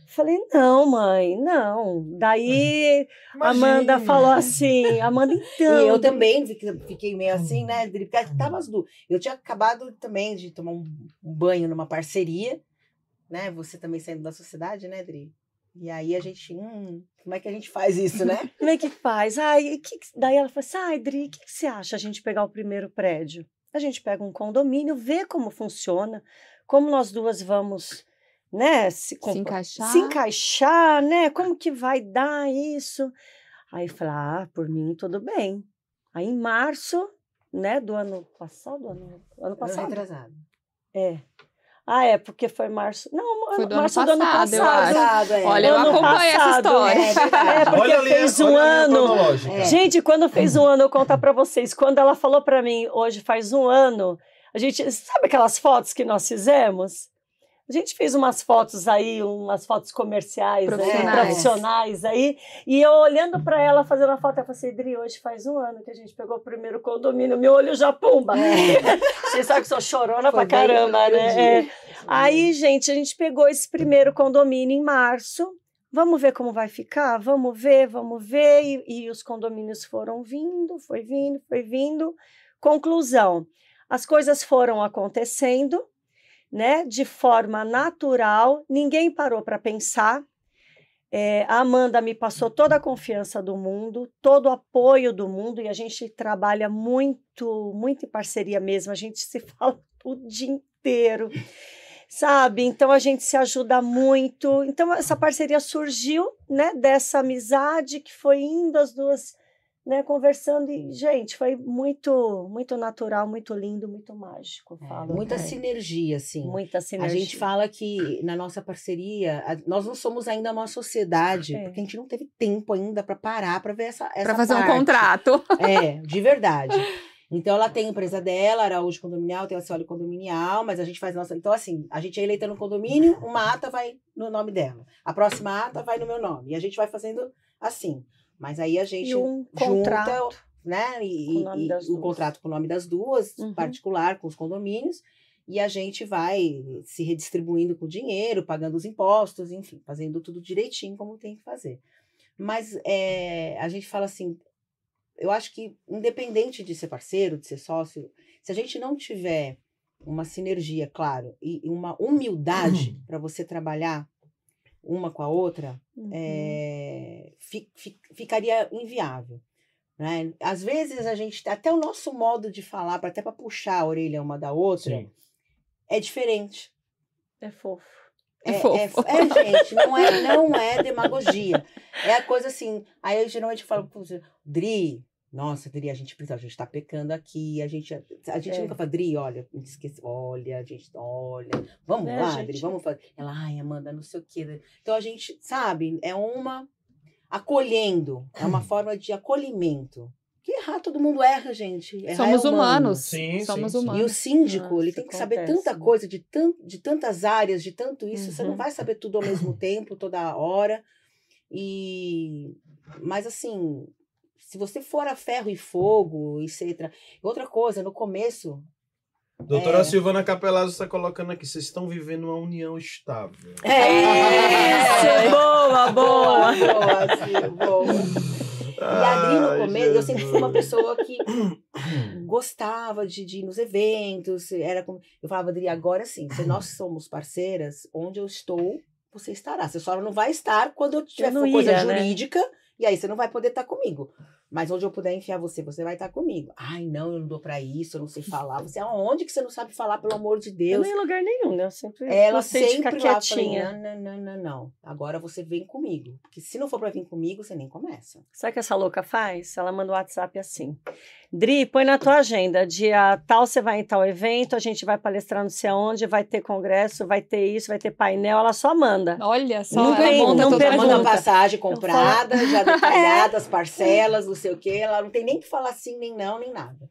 Falei, não, mãe, não. Daí a Amanda Imagina. falou assim: Amanda, então. E eu também fiquei- meio assim, né, Dri? Porque tava duas. Eu tinha acabado também de tomar um, um banho numa parceria, né? Você também saindo da sociedade, né, Dri? E aí a gente, hum, como é que a gente faz isso, né? Como é que faz? Ai, que Daí ela falou assim: ai, Dri, o que, que você acha a gente pegar o primeiro prédio? A gente pega um condomínio, vê como funciona, como nós duas vamos, né, se, Se encaixar. se encaixar, né? Como que vai dar isso? Aí falei, ah, por mim tudo bem. Aí em março, né, do ano passado, ano, ano passado. Retrasado. É. Ah, é, porque foi março. Não, Foi do ano março do ano passado, eu passado. acho. É. Olha, eu Ano acompanho essa passado, história. É. É, porque Olha ali, fez um olha ali a ano. É. Gente, quando fez um ano, eu vou contar pra vocês. Quando ela falou pra mim, hoje faz um ano, a gente. Sabe aquelas fotos que nós fizemos? A gente fez umas fotos aí, umas fotos comerciais, aí, Profissionais. profissionais aí. E eu olhando pra ela, fazendo a foto, eu falei assim, Dri, hoje faz um ano que a gente pegou o primeiro condomínio. Meu olho já pumba. Vocês sabem que eu sou chorona É. Foi pra caramba, né? É. Aí, gente, a gente pegou esse primeiro condomínio em março. Vamos ver como vai ficar? Vamos ver, vamos ver. E, e os condomínios foram vindo, foi vindo, foi vindo. Conclusão: as coisas foram acontecendo, né, de forma natural, ninguém parou para pensar. É, a Amanda me passou toda a confiança do mundo, todo o apoio do mundo, e a gente trabalha muito, muito em parceria mesmo, a gente se fala o dia inteiro. sabe? Então a gente se ajuda muito. Então essa parceria surgiu, né, dessa amizade que foi indo as duas, né, conversando e gente, foi muito muito natural, muito lindo, muito mágico, É, falo. muita É, sinergia, assim. muita A sinergia. gente fala que na nossa parceria, a- nós não somos ainda uma sociedade, É. porque a gente não teve tempo ainda para parar para ver essa, essa Pra fazer um parte. contrato. É, de verdade. Então ela tem a empresa dela, Araújo Condominial, tem a Cioli Condominial, mas a gente faz nossa. Então, assim, a gente é eleita no condomínio, uma ata vai no nome dela. A próxima ata vai no meu nome. E a gente vai fazendo assim. Mas aí a gente E um junta, contrato. né? E, com o nome e- das e o duas. contrato com o nome das duas, Uhum. particular, com os condomínios. E a gente vai se redistribuindo com o dinheiro, pagando os impostos, enfim, fazendo tudo direitinho como tem que fazer. Mas é, a gente fala assim, eu acho que independente de ser parceiro, de ser sócio, se a gente não tiver uma sinergia, claro, e e uma humildade para você trabalhar uma com a outra, Uhum. é, fi- fi- ficaria inviável. Né? Às vezes a gente, até o nosso modo de falar, até para puxar a orelha uma da outra, Sim. é diferente. É fofo. É É, fofo. é, é, gente, não é, não é demagogia. É a coisa assim. Aí eu geralmente falo, "Pô, Dri, nossa, Dri, a gente precisa, a gente tá pecando aqui, a gente, a gente É. nunca fala, Dri, olha, me esqueci, olha, a gente, olha, vamos É, lá, gente. Dri, vamos fazer. Ela, ai, Amanda, não sei o quê. Então a gente, sabe, é uma acolhendo, é uma forma de acolhimento. Que errar, todo mundo erra, gente. Errar Somos é humano. humanos. Sim, Somos sim, sim. E o humanos. síndico, Nossa, ele tem que saber acontece. tanta coisa de, tan de tantas áreas, de tanto isso. Você não Uhum. vai saber tudo ao mesmo tempo, toda hora. E mas assim, se você for a ferro e fogo, etc. Outra coisa, no começo. Doutora É. Silvana Capelazzo está colocando aqui, vocês estão vivendo uma união estável. É! Isso, boa, boa. boa, Sil, boa. E a Adri, no Ai, começo, eu sempre fui uma pessoa que gostava de, de ir nos eventos. Era como, eu falava, Adri, agora sim, se nós somos parceiras, onde eu estou, você estará. Você só não vai estar quando eu tiver não coisa ia, né? jurídica, e aí você não vai poder estar comigo. Mas onde eu puder enfiar você, você vai estar comigo. Ai, não, eu não dou pra isso, eu não sei falar. Você aonde que você não sabe falar, pelo amor de Eu Deus? não ia em lugar nenhum, né? Eu sempre Ela de ficar sempre lá, falei, quietinha. não, não, não, não, não. Agora você vem comigo. Porque se não for pra vir comigo, você nem começa. Sabe o que essa louca faz? Ela manda o WhatsApp assim. Dri, põe na tua agenda. Dia tal você vai em tal evento, a gente vai palestrar não sei aonde, vai ter congresso, vai ter isso, vai ter painel. Ela só manda. Olha só, Não ela tem- monta não pergunta. manda a passagem comprada, já detalhada, as parcelas, não sei o quê. Ela não tem nem que falar sim, nem não, nem nada.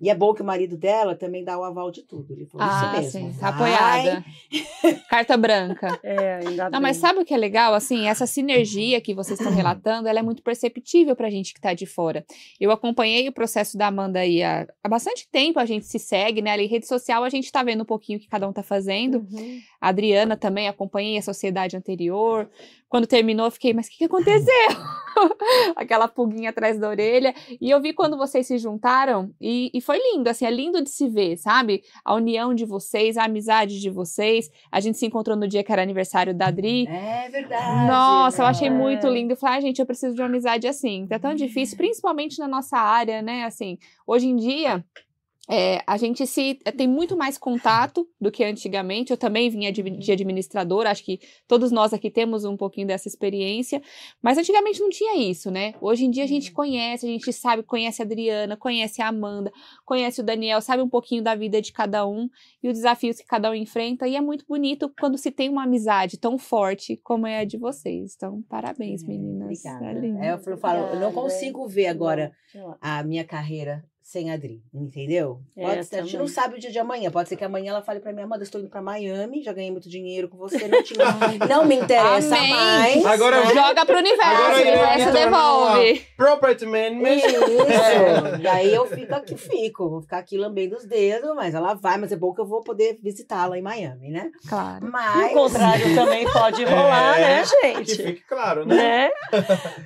E é bom que o marido dela também dá o aval de tudo. Ele falou Ah, isso mesmo. sim, tá vai. apoiada. Carta branca. É, ainda Não, mas bem. sabe o que é legal? Assim, essa sinergia que vocês estão relatando, ela é muito perceptível pra gente que tá de fora. Eu acompanhei o processo da Amanda aí há, há bastante tempo, a gente se segue, né? Ali, rede social, a gente tá vendo um pouquinho o que cada um tá fazendo. Uhum. A Adriana também, acompanhei a sociedade anterior. Quando terminou, eu fiquei, mas o que, que aconteceu? Aquela pulguinha atrás da orelha. E eu vi quando vocês se juntaram, e, e foi lindo, assim, é lindo de se ver, sabe? A união de vocês, a amizade de vocês. A gente se encontrou no dia que era aniversário da Adri. É verdade. Nossa, eu achei É. muito lindo. Eu falei, ah, gente, eu preciso de uma amizade assim. É tão difícil, principalmente na nossa área, né? Assim, hoje em dia. É, a gente se tem muito mais contato do que antigamente. Eu também vinha de, de administradora, acho que todos nós aqui temos um pouquinho dessa experiência, mas antigamente não tinha isso, né? Hoje em dia a gente conhece, a gente sabe, conhece a Adriana, conhece a Amanda, conhece o Daniel, sabe um pouquinho da vida de cada um e os desafios que cada um enfrenta, e é muito bonito quando se tem uma amizade tão forte como é a de vocês. Então, parabéns, meninas. Obrigada. É. É, eu falo, eu não consigo ver agora Sei lá. a minha carreira sem a Adri, entendeu? É, Pode ser, a gente não sabe o dia de amanhã. Pode ser que amanhã ela fale pra mim, Amanda, estou indo pra Miami, já ganhei muito dinheiro com você, não, te, não me interessa Amém. mais. Agora né? Joga pro universo, Agora o universo devolve. Property management. Isso. E aí eu fico aqui, fico. Vou ficar aqui lambendo os dedos, mas ela vai, mas é bom que eu vou poder visitá-la em Miami, né? Claro. Mas, o contrário também pode rolar, É, né, Que gente? fique claro, né? Né?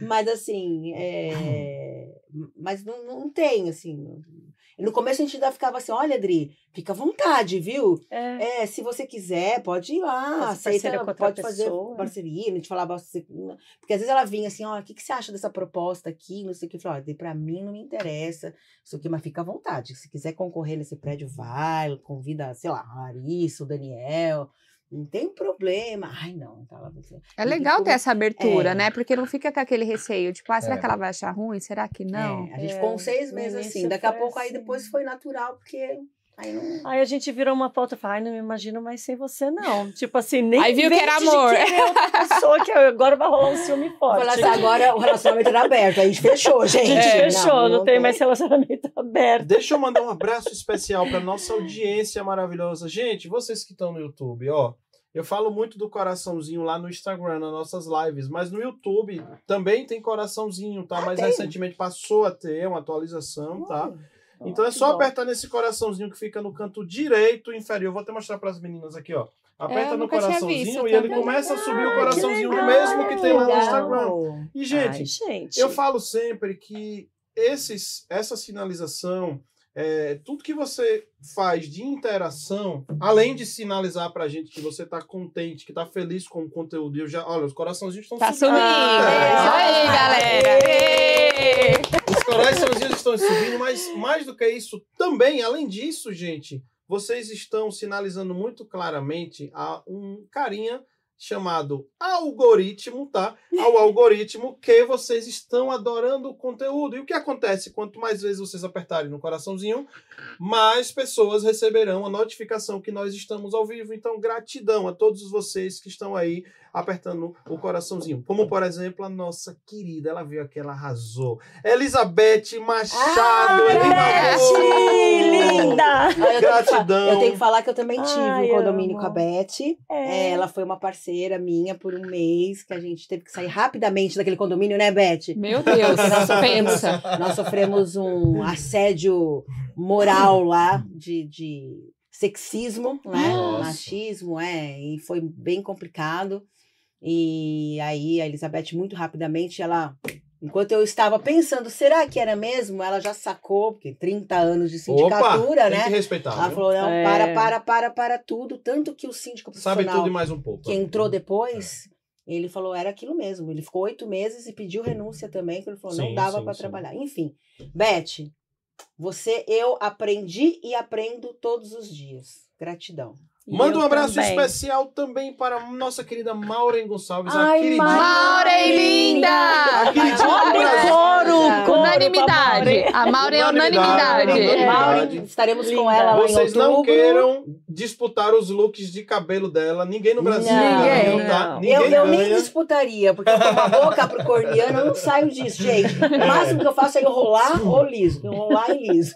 mas assim, é, mas não, não tem, assim. E no começo a gente ainda ficava assim, olha, Adri, fica à vontade, viu? É. É, se você quiser, pode ir lá, aceita, pode fazer pessoa. parceria, a gente falava assim, porque às vezes ela vinha assim, ó, o que, que você acha dessa proposta aqui, não sei o que, eu falava, ó, pra mim não me interessa, isso aqui, mas fica à vontade, se quiser concorrer nesse prédio, vai, convida, sei lá, a Larissa, o Daniel, não tem problema, ai não, tá lá, você... É legal ter essa abertura, É. né? Porque não fica com aquele receio, tipo, ah, será É. que ela vai achar ruim? Será que não? É, a gente É, ficou uns seis no meses assim, daqui a pouco aí assim. depois foi natural, porque aí não... Aí a gente virou uma pauta e falou, ai, não me imagino mais sem você, não. Tipo assim, nem Aí viu que era amor. querer outra pessoa que agora vai rolar um ciúme forte. Falar assim, agora o relacionamento era aberto, aí a gente fechou, A gente. gente É, fechou, não, tem mais relacionamento aberto. Deixa eu mandar um abraço especial para nossa audiência maravilhosa. Gente, vocês que estão no YouTube, ó. Eu falo muito do coraçãozinho lá no Instagram, nas nossas lives, mas no YouTube também tem coraçãozinho, tá? Ah, Mas tem? recentemente passou a ter uma atualização, tá? Hum, Então é só bom. apertar nesse coraçãozinho que fica no canto direito inferior. Vou até mostrar para as meninas aqui, ó. Aperta É, no coraçãozinho visto e ele começa a subir o Ah, coraçãozinho legal, mesmo que tem lá no legal. Instagram. E, gente, Ai, gente. eu falo sempre que esses, essa sinalização, é, tudo que você faz de interação, além de sinalizar pra gente que você tá contente, que tá feliz com o conteúdo, eu já, olha, os coraçãozinhos estão Tá subindo! Ah, É isso aí, galera! Ê! Os coraçãozinhos estão subindo, mas mais do que isso, também, além disso, gente, vocês estão sinalizando muito claramente a um carinha chamado algoritmo, tá? Ao algoritmo que vocês estão adorando o conteúdo. E o que acontece? Quanto mais vezes vocês apertarem no coraçãozinho, mais pessoas receberão a notificação que nós estamos ao vivo. Então, gratidão a todos vocês que estão aí apertando o coraçãozinho. Como, por exemplo, a nossa querida, ela veio aqui, ela arrasou. Elizabeth Machado. Ah, Elima Beth, Amor. linda! Eu tenho Gratidão. Eu tenho que falar que eu também tive Ai, um condomínio amo. com a Beth. É, ela foi uma parceira minha por um mês, que a gente teve que sair rapidamente daquele condomínio, né, Beth? Meu Deus, Nós sofremos, pensa. nós sofremos um assédio moral lá de, de sexismo, né? Nossa. Machismo, é, e foi bem complicado. E aí a Elizabeth, muito rapidamente, ela. Enquanto eu estava pensando, será que era mesmo? Ela já sacou, porque 30 anos de sindicatura, Opa, né? Tem que respeitar. Ela viu? falou: não, É. para, para, para, para tudo. Tanto que o síndico Sabe tudo e mais um pouco. que entrou depois, ele falou: era aquilo mesmo. Ele ficou oito meses e pediu renúncia também, porque ele falou: não Sim, dava sim, para trabalhar. Enfim, Beth, você, eu aprendi e aprendo todos os dias. Gratidão. Manda um abraço também. especial também para a nossa querida Maureen Gonçalves, Ai, a queridinha. Maureen linda! A queridinha do Olha, Brasil. coro, Unanimidade. coro Unanimidade. A Maureen é Unanimidade. unanimidade. É. Maureen, estaremos com Linda. ela lá Vocês em não queiram disputar os looks de cabelo dela. Ninguém no Brasil Não. ganha, tá? Não. Ninguém Eu, eu nem disputaria, porque eu como a boa capricorniana, eu não saio disso, gente. O máximo que eu faço é enrolar ou liso. Enrolar e liso.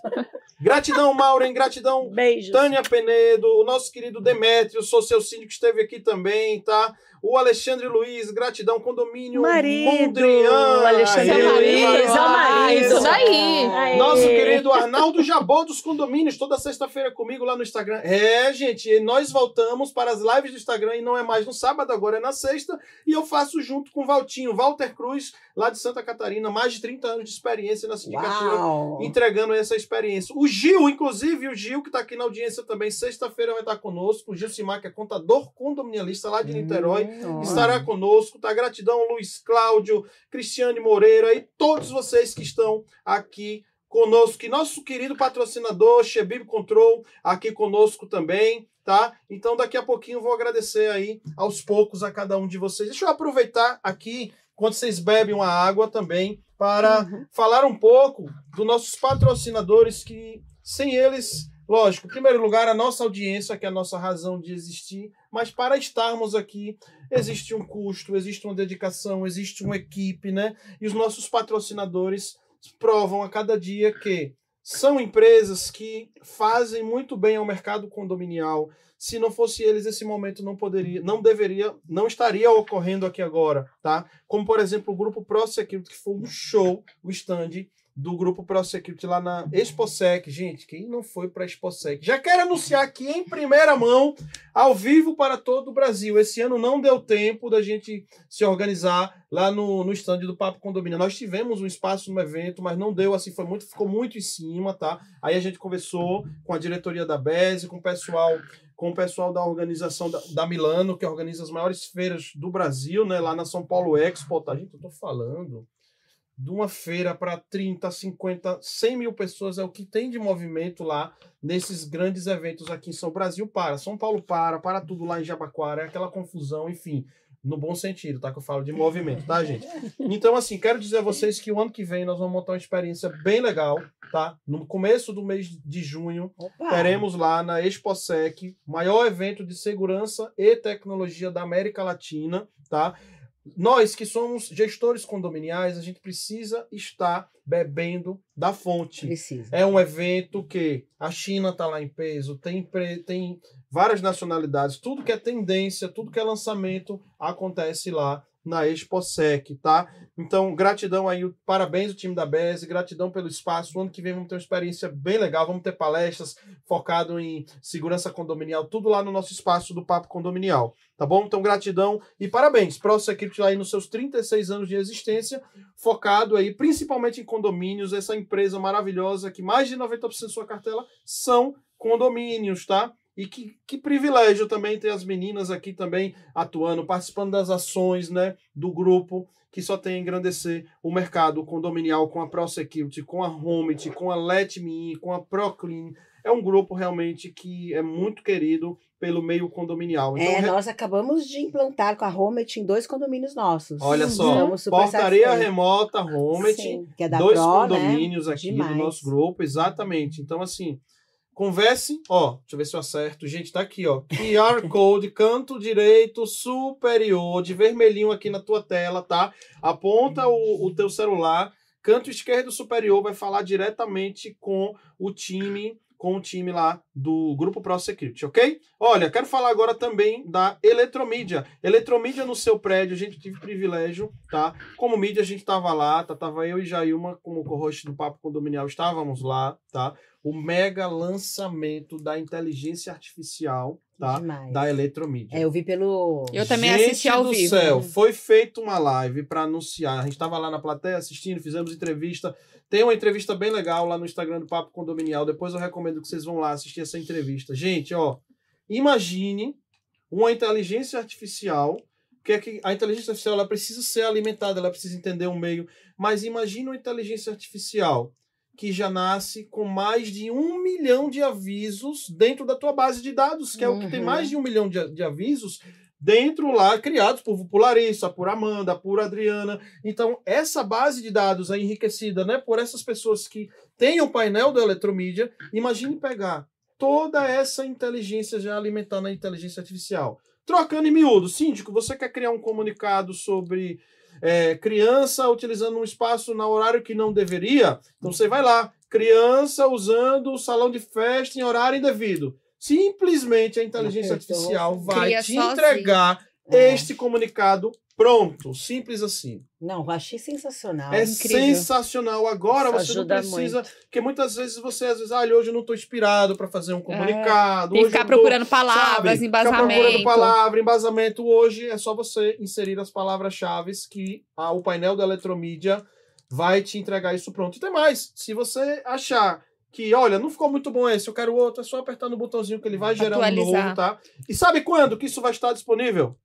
Gratidão, Maureen. Gratidão, Beijos. Tânia Penedo, o nosso querido Demétrio, sou seu síndico, esteve aqui também, tá? O Alexandre Luiz, gratidão, condomínio Marido, Mondrian. Alexandre Aê, Luiz, é o marido. Isso daí. Aê. Nosso querido Arnaldo Jabô dos condomínios, toda sexta-feira comigo lá no Instagram. É, gente, e nós voltamos para as lives do Instagram e não é mais no sábado, agora é na sexta. E eu faço junto com o Valtinho, Walter Cruz, lá de Santa Catarina, mais de 30 anos de experiência na sindicatura Uau! entregando essa experiência. O Gil, inclusive, o Gil, que está aqui na audiência também, sexta-feira vai estar conosco. O Gil Simar, que é contador condominialista lá de Niterói, Hum, estará conosco. Tá? Gratidão, Luiz Cláudio, Cristiane Moreira e todos vocês que estão aqui conosco. E nosso querido patrocinador, Shebib Control, aqui conosco também. Tá? Então, daqui a pouquinho eu vou agradecer aí aos poucos a cada um de vocês. Deixa eu aproveitar aqui, quando vocês bebem uma água também, para falar um pouco dos nossos patrocinadores que, sem eles, lógico, em primeiro lugar, a nossa audiência, que é a nossa razão de existir, mas para estarmos aqui, existe um custo, existe uma dedicação, existe uma equipe, né? E os nossos patrocinadores provam a cada dia que são empresas que fazem muito bem ao mercado condominial. Se não fosse eles, esse momento não poderia, não deveria, não estaria ocorrendo aqui agora, tá? Como, por exemplo, o grupo Pro Security, que foi um show, o stand do grupo ProSecurity lá na ExpoSec. Gente, quem não foi para a ExpoSec? Já quero anunciar aqui em primeira mão, ao vivo para todo o Brasil. Esse ano não deu tempo da gente se organizar lá no, no stand do Papo Condomínio. Nós tivemos um espaço no evento, mas não deu assim, foi muito, ficou muito em cima, tá? Aí a gente conversou com a diretoria da BESE, com o pessoal com o pessoal da organização da, da, Milano, que organiza as maiores feiras do Brasil, né? Lá na São Paulo Expo, tá? Gente, eu tô falando de uma feira para 30, 50, 100 mil pessoas é o que tem de movimento lá nesses grandes eventos aqui em São Brasil para, São Paulo para, para tudo lá em Jabaquara, é aquela confusão, enfim, no bom sentido, tá? Que eu falo de movimento, tá, gente? Então, assim, quero dizer a vocês que o ano que vem nós vamos montar uma experiência bem legal, tá? No começo do mês de junho, Opa. teremos lá na ExpoSec, maior evento de segurança e tecnologia da América Latina, tá? Nós que somos gestores condominiais, a gente precisa estar bebendo da fonte. Precisa. É um evento que a China está lá em peso, tem, tem várias nacionalidades, tudo que é tendência, tudo que é lançamento acontece lá na ExpoSec, tá? Então, gratidão aí, parabéns ao time da BES, gratidão pelo espaço. O ano que vem vamos ter uma experiência bem legal, vamos ter palestras focado em segurança condominial, tudo lá no nosso espaço do Papo Condominial, tá bom? Então, gratidão e parabéns. Pro Security aí nos seus 36 anos de existência, focado aí principalmente em condomínios, essa empresa maravilhosa que mais de 90% da sua cartela são condomínios, tá? E que, que privilégio também ter as meninas aqui também atuando, participando das ações né, do grupo, que só tem a engrandecer o mercado condominial com a ProSecurity, com a Homit, com a Let Me In, com a ProClean. É um grupo realmente que é muito querido pelo meio condominial. Então, é, nós acabamos de implantar com a Homet em dois condomínios nossos. Olha só, portaria remota Homet, que é da dois Pro, né? condomínios né? aqui Demais. do nosso grupo, exatamente. Então, assim, Converse, ó, deixa eu ver se eu acerto. Gente, tá aqui, ó. QR Code, canto direito superior, de vermelhinho aqui na tua tela, tá? Aponta o, o teu celular. Canto esquerdo superior vai falar diretamente com o time com o time lá do Grupo Pro Security, ok? Olha, quero falar agora também da Eletromídia. Eletromídia no seu prédio, a gente tive privilégio, tá? Como mídia, a gente tava lá, tá? Tava eu e Jailma, como co-host do Papo Condominial, estávamos lá, tá? O mega lançamento da inteligência artificial, tá? Demais. Da Eletromídia. É, eu vi pelo... Eu também gente assisti ao do vivo. céu, foi feita uma live para anunciar. A gente tava lá na plateia assistindo, fizemos entrevista tem uma entrevista bem legal lá no Instagram do Papo Condominial. Depois eu recomendo que vocês vão lá assistir essa entrevista. Gente, ó, imagine uma inteligência artificial, que é que a inteligência artificial ela precisa ser alimentada, ela precisa entender o meio. Mas imagine uma inteligência artificial que já nasce com mais de um milhão de avisos dentro da tua base de dados, que é o que tem uhum. mais de um milhão de, de avisos dentro lá, criados por, por Larissa, por Amanda, por Adriana. Então, essa base de dados é enriquecida né, por essas pessoas que têm o painel da eletromídia. Imagine pegar toda essa inteligência já alimentada na inteligência artificial. Trocando em miúdo, síndico, você quer criar um comunicado sobre é, criança utilizando um espaço no horário que não deveria? Então você vai lá, criança usando o salão de festa em horário indevido. Simplesmente a inteligência artificial vai te entregar é. este comunicado pronto, simples assim. Não, eu achei sensacional. É incrível. sensacional. Agora Isso você não precisa, muito. porque muitas vezes você às vezes, ah, hoje eu não estou inspirado para fazer um é. comunicado. É. Que ficar procurando tô, palavras, sabe, embasamento. Ficar procurando palavra, embasamento. Hoje é só você inserir as palavras-chave que ah, o painel da eletromídia vai te entregar isso pronto. E tem mais, se você achar que, olha, não ficou muito bom esse, eu quero outro, é só apertar no botãozinho que ele vai gerar Atualizar. um novo, tá? E sabe quando que isso vai estar disponível?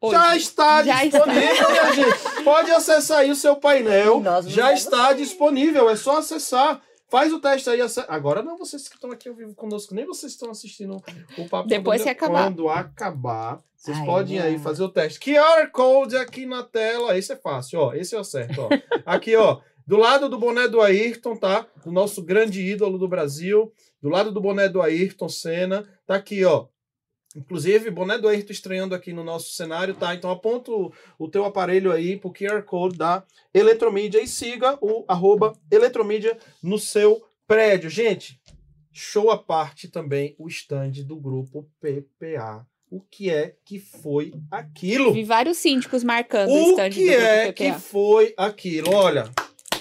Hoje. Já está já disponível, está. minha gente. Pode acessar aí o seu painel. Já está disponível, é só acessar. Faz o teste aí. Agora não vocês que estão aqui ao vivo conosco, nem vocês estão assistindo o papo. Depois que acabar. Quando acabar, vocês Ai, podem é. aí fazer o teste. QR Code aqui na tela. Esse é fácil, ó. Esse eu acerto, ó. aqui, ó. Do lado do boné do Ayrton, tá? Do nosso grande ídolo do Brasil. Do lado do boné do Ayrton Senna. Tá aqui, ó. Inclusive, boné do Ayrton estreando aqui no nosso cenário, tá? Então aponta o, o teu aparelho aí pro QR Code da Eletromídia e siga o arroba Eletromídia no seu prédio. Gente, show à parte também o stand do grupo PPA. O que é que foi aquilo? Vi vários síndicos marcando o stand que é que foi aquilo? Olha,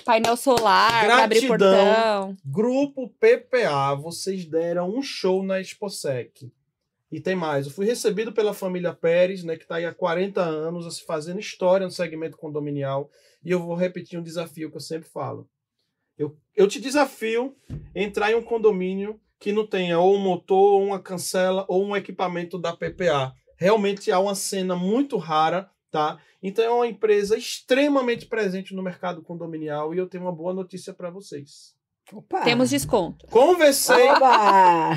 painel solar, abrir portão. Grupo PPA, vocês deram um show na Exposec. E tem mais, eu fui recebido pela família Pérez, né, que está aí há 40 anos, assim, fazendo história no segmento condominial. E eu vou repetir um desafio que eu sempre falo. Eu, eu te desafio a entrar em um condomínio que não tenha ou um motor, ou uma cancela, ou um equipamento da PPA. Realmente há uma cena muito rara, tá? Então é uma empresa extremamente presente no mercado condominial e eu tenho uma boa notícia para vocês. Opa! Temos desconto. Conversei Oba!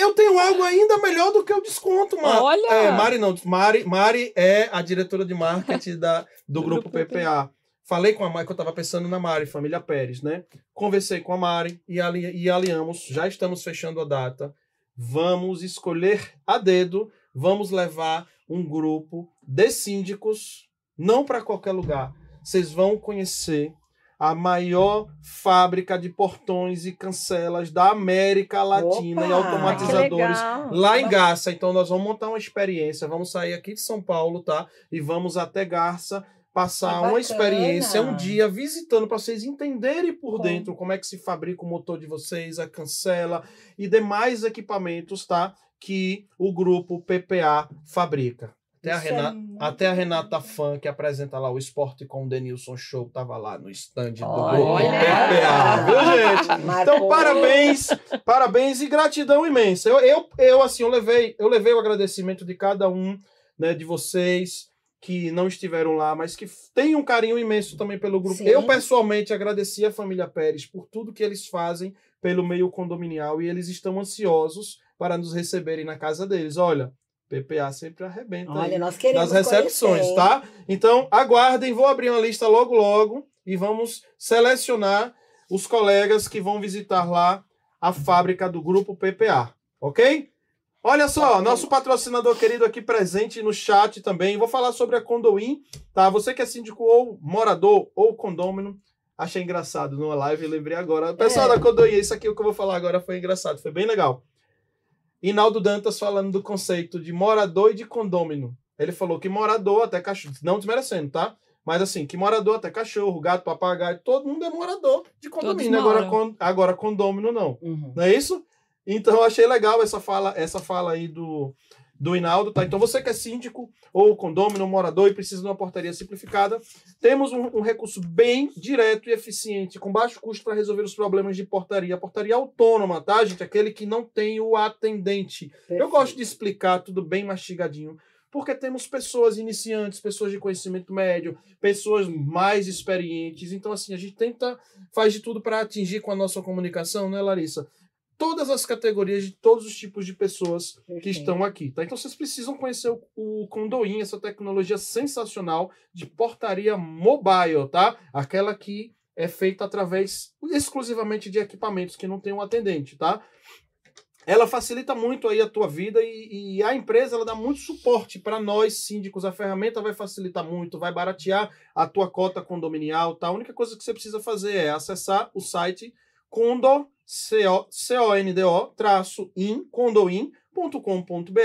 Eu tenho algo ainda melhor do que o desconto, Mari. Olha! É, Mari não. Mari, Mari é a diretora de marketing da, do grupo Grupo PPA. Falei com a Mari, que eu estava pensando na Mari, família Pérez, né? Conversei com a Mari e, ali, e alinhamos, já estamos fechando a data. Vamos escolher a dedo, vamos levar um grupo de síndicos, não para qualquer lugar. Vocês vão conhecer a maior fábrica de portões e cancelas da América Latina e Opa! Ah, que automatizadores lá em Garça. Então nós vamos montar uma experiência, vamos sair aqui de São Paulo, tá? E vamos até Garça passar Que uma experiência um dia visitando para vocês entenderem por Bom. dentro como é que se fabrica o motor de vocês, a cancela e demais equipamentos, tá? Que o grupo PPA fabrica. Até a, é Renata, muito até a. Renata Fã, que apresenta lá o Esporte com o Denilson Show, tava lá no stand do Olha! grupo PPA, viu, gente? Marcou. Então, parabéns, parabéns e gratidão imensa. Eu, eu, eu, assim, eu levei, eu levei o agradecimento de cada um, né, de vocês que não estiveram lá, mas que têm um carinho imenso também pelo grupo. Sim. Eu, pessoalmente, agradeci a família Pérez por tudo que eles fazem pelo meio condominial e eles estão ansiosos para nos receberem na casa deles. Olha, PPA sempre arrebenta Olha, nós queremos das recepções, conhecer, tá? Então, aguardem, vou abrir uma lista logo logo e vamos selecionar os colegas que vão visitar lá a fábrica do grupo PPA, ok? Olha só, nosso patrocinador querido aqui presente no chat também. Vou falar sobre a Condoin, tá? Você que é síndico ou morador ou condômino, achei engraçado numa live, lembrei agora. Pessoal É. da Condoin, isso aqui que eu vou falar agora foi engraçado, foi bem legal. Inaldo Dantas falando do conceito de morador e de condômino. Ele falou que morador até cachorro, não desmerecendo, tá? Mas assim, que morador até cachorro, gato, papagaio, todo mundo é morador de condomínio. Agora, con, agora condômino não. Uhum. Não é isso? Então eu achei legal essa fala, essa fala aí do, do Inaldo, tá? Então você que é síndico ou condômino, morador e precisa de uma portaria simplificada, temos um, um recurso bem direto e eficiente, com baixo custo para resolver os problemas de portaria. Portaria autônoma, tá, gente? Aquele que não tem o atendente. Eu Perfeito. gosto de explicar tudo bem mastigadinho, porque temos pessoas iniciantes, pessoas de conhecimento médio, pessoas mais experientes. Então, assim, a gente tenta, faz de tudo para atingir com a nossa comunicação, né, Larissa? Todas as categorias de todos os tipos de pessoas que Perfeito. estão aqui, tá? Então vocês precisam conhecer o, o Condoin, essa tecnologia sensacional de portaria mobile, tá? Aquela que é feita através exclusivamente de equipamentos que não tem um atendente, tá? Ela facilita muito aí a tua vida e, e a empresa ela dá muito suporte para nós síndicos. A ferramenta vai facilitar muito, vai baratear a tua cota condominial, tá? A única coisa que você precisa fazer é acessar o site condo, Condoin.com.br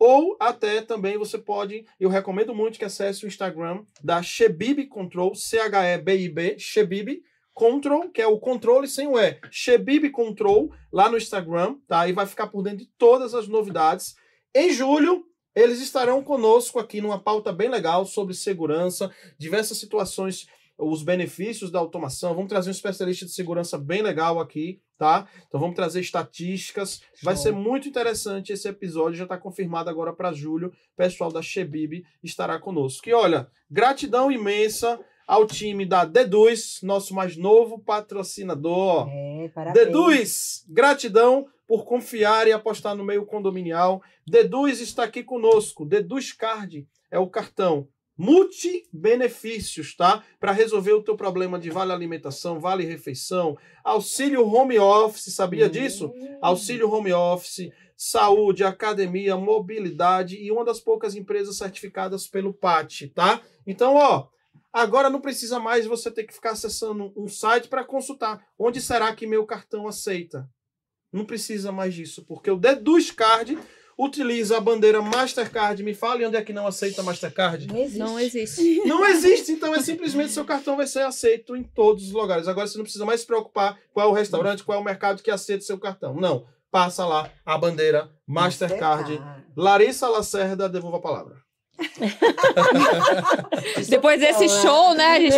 ou até também você pode, eu recomendo muito que acesse o Instagram da Shebib Control, C-H-E-B-I-B, Shebib Control, que é o controle sem o E, Shebib Control, lá no Instagram, tá? E vai ficar por dentro de todas as novidades. Em julho, eles estarão conosco aqui numa pauta bem legal sobre segurança, diversas situações, os benefícios da automação. Vamos trazer um especialista de segurança bem legal aqui, tá? Então vamos trazer estatísticas. Vai Show. ser muito interessante esse episódio, já está confirmado agora para julho. O pessoal da Shebib estará conosco. E olha, gratidão imensa ao time da Deduz, nosso mais novo patrocinador. É, parabéns. Deduz, gratidão por confiar e apostar no meio condominial. Deduz está aqui conosco. Deduz Card é o cartão multi-benefícios, tá? Para resolver o teu problema de vale alimentação, vale refeição, auxílio home office, sabia disso? Hum. Auxílio home office, saúde, academia, mobilidade e uma das poucas empresas certificadas pelo PAT, tá? Então, ó, agora não precisa mais você ter que ficar acessando um site para consultar onde será que meu cartão aceita. Não precisa mais disso, porque o Deduz Card, utiliza a bandeira Mastercard, me fale onde é que não aceita Mastercard. Não existe. Não existe. Não existe, então é simplesmente seu cartão vai ser aceito em todos os lugares. Agora você não precisa mais se preocupar qual é o restaurante, qual é o mercado que aceita seu cartão. Não. Passa lá a bandeira Mastercard. Larissa Lacerda, devolva a palavra. Depois desse Não, né? show, né? A gente.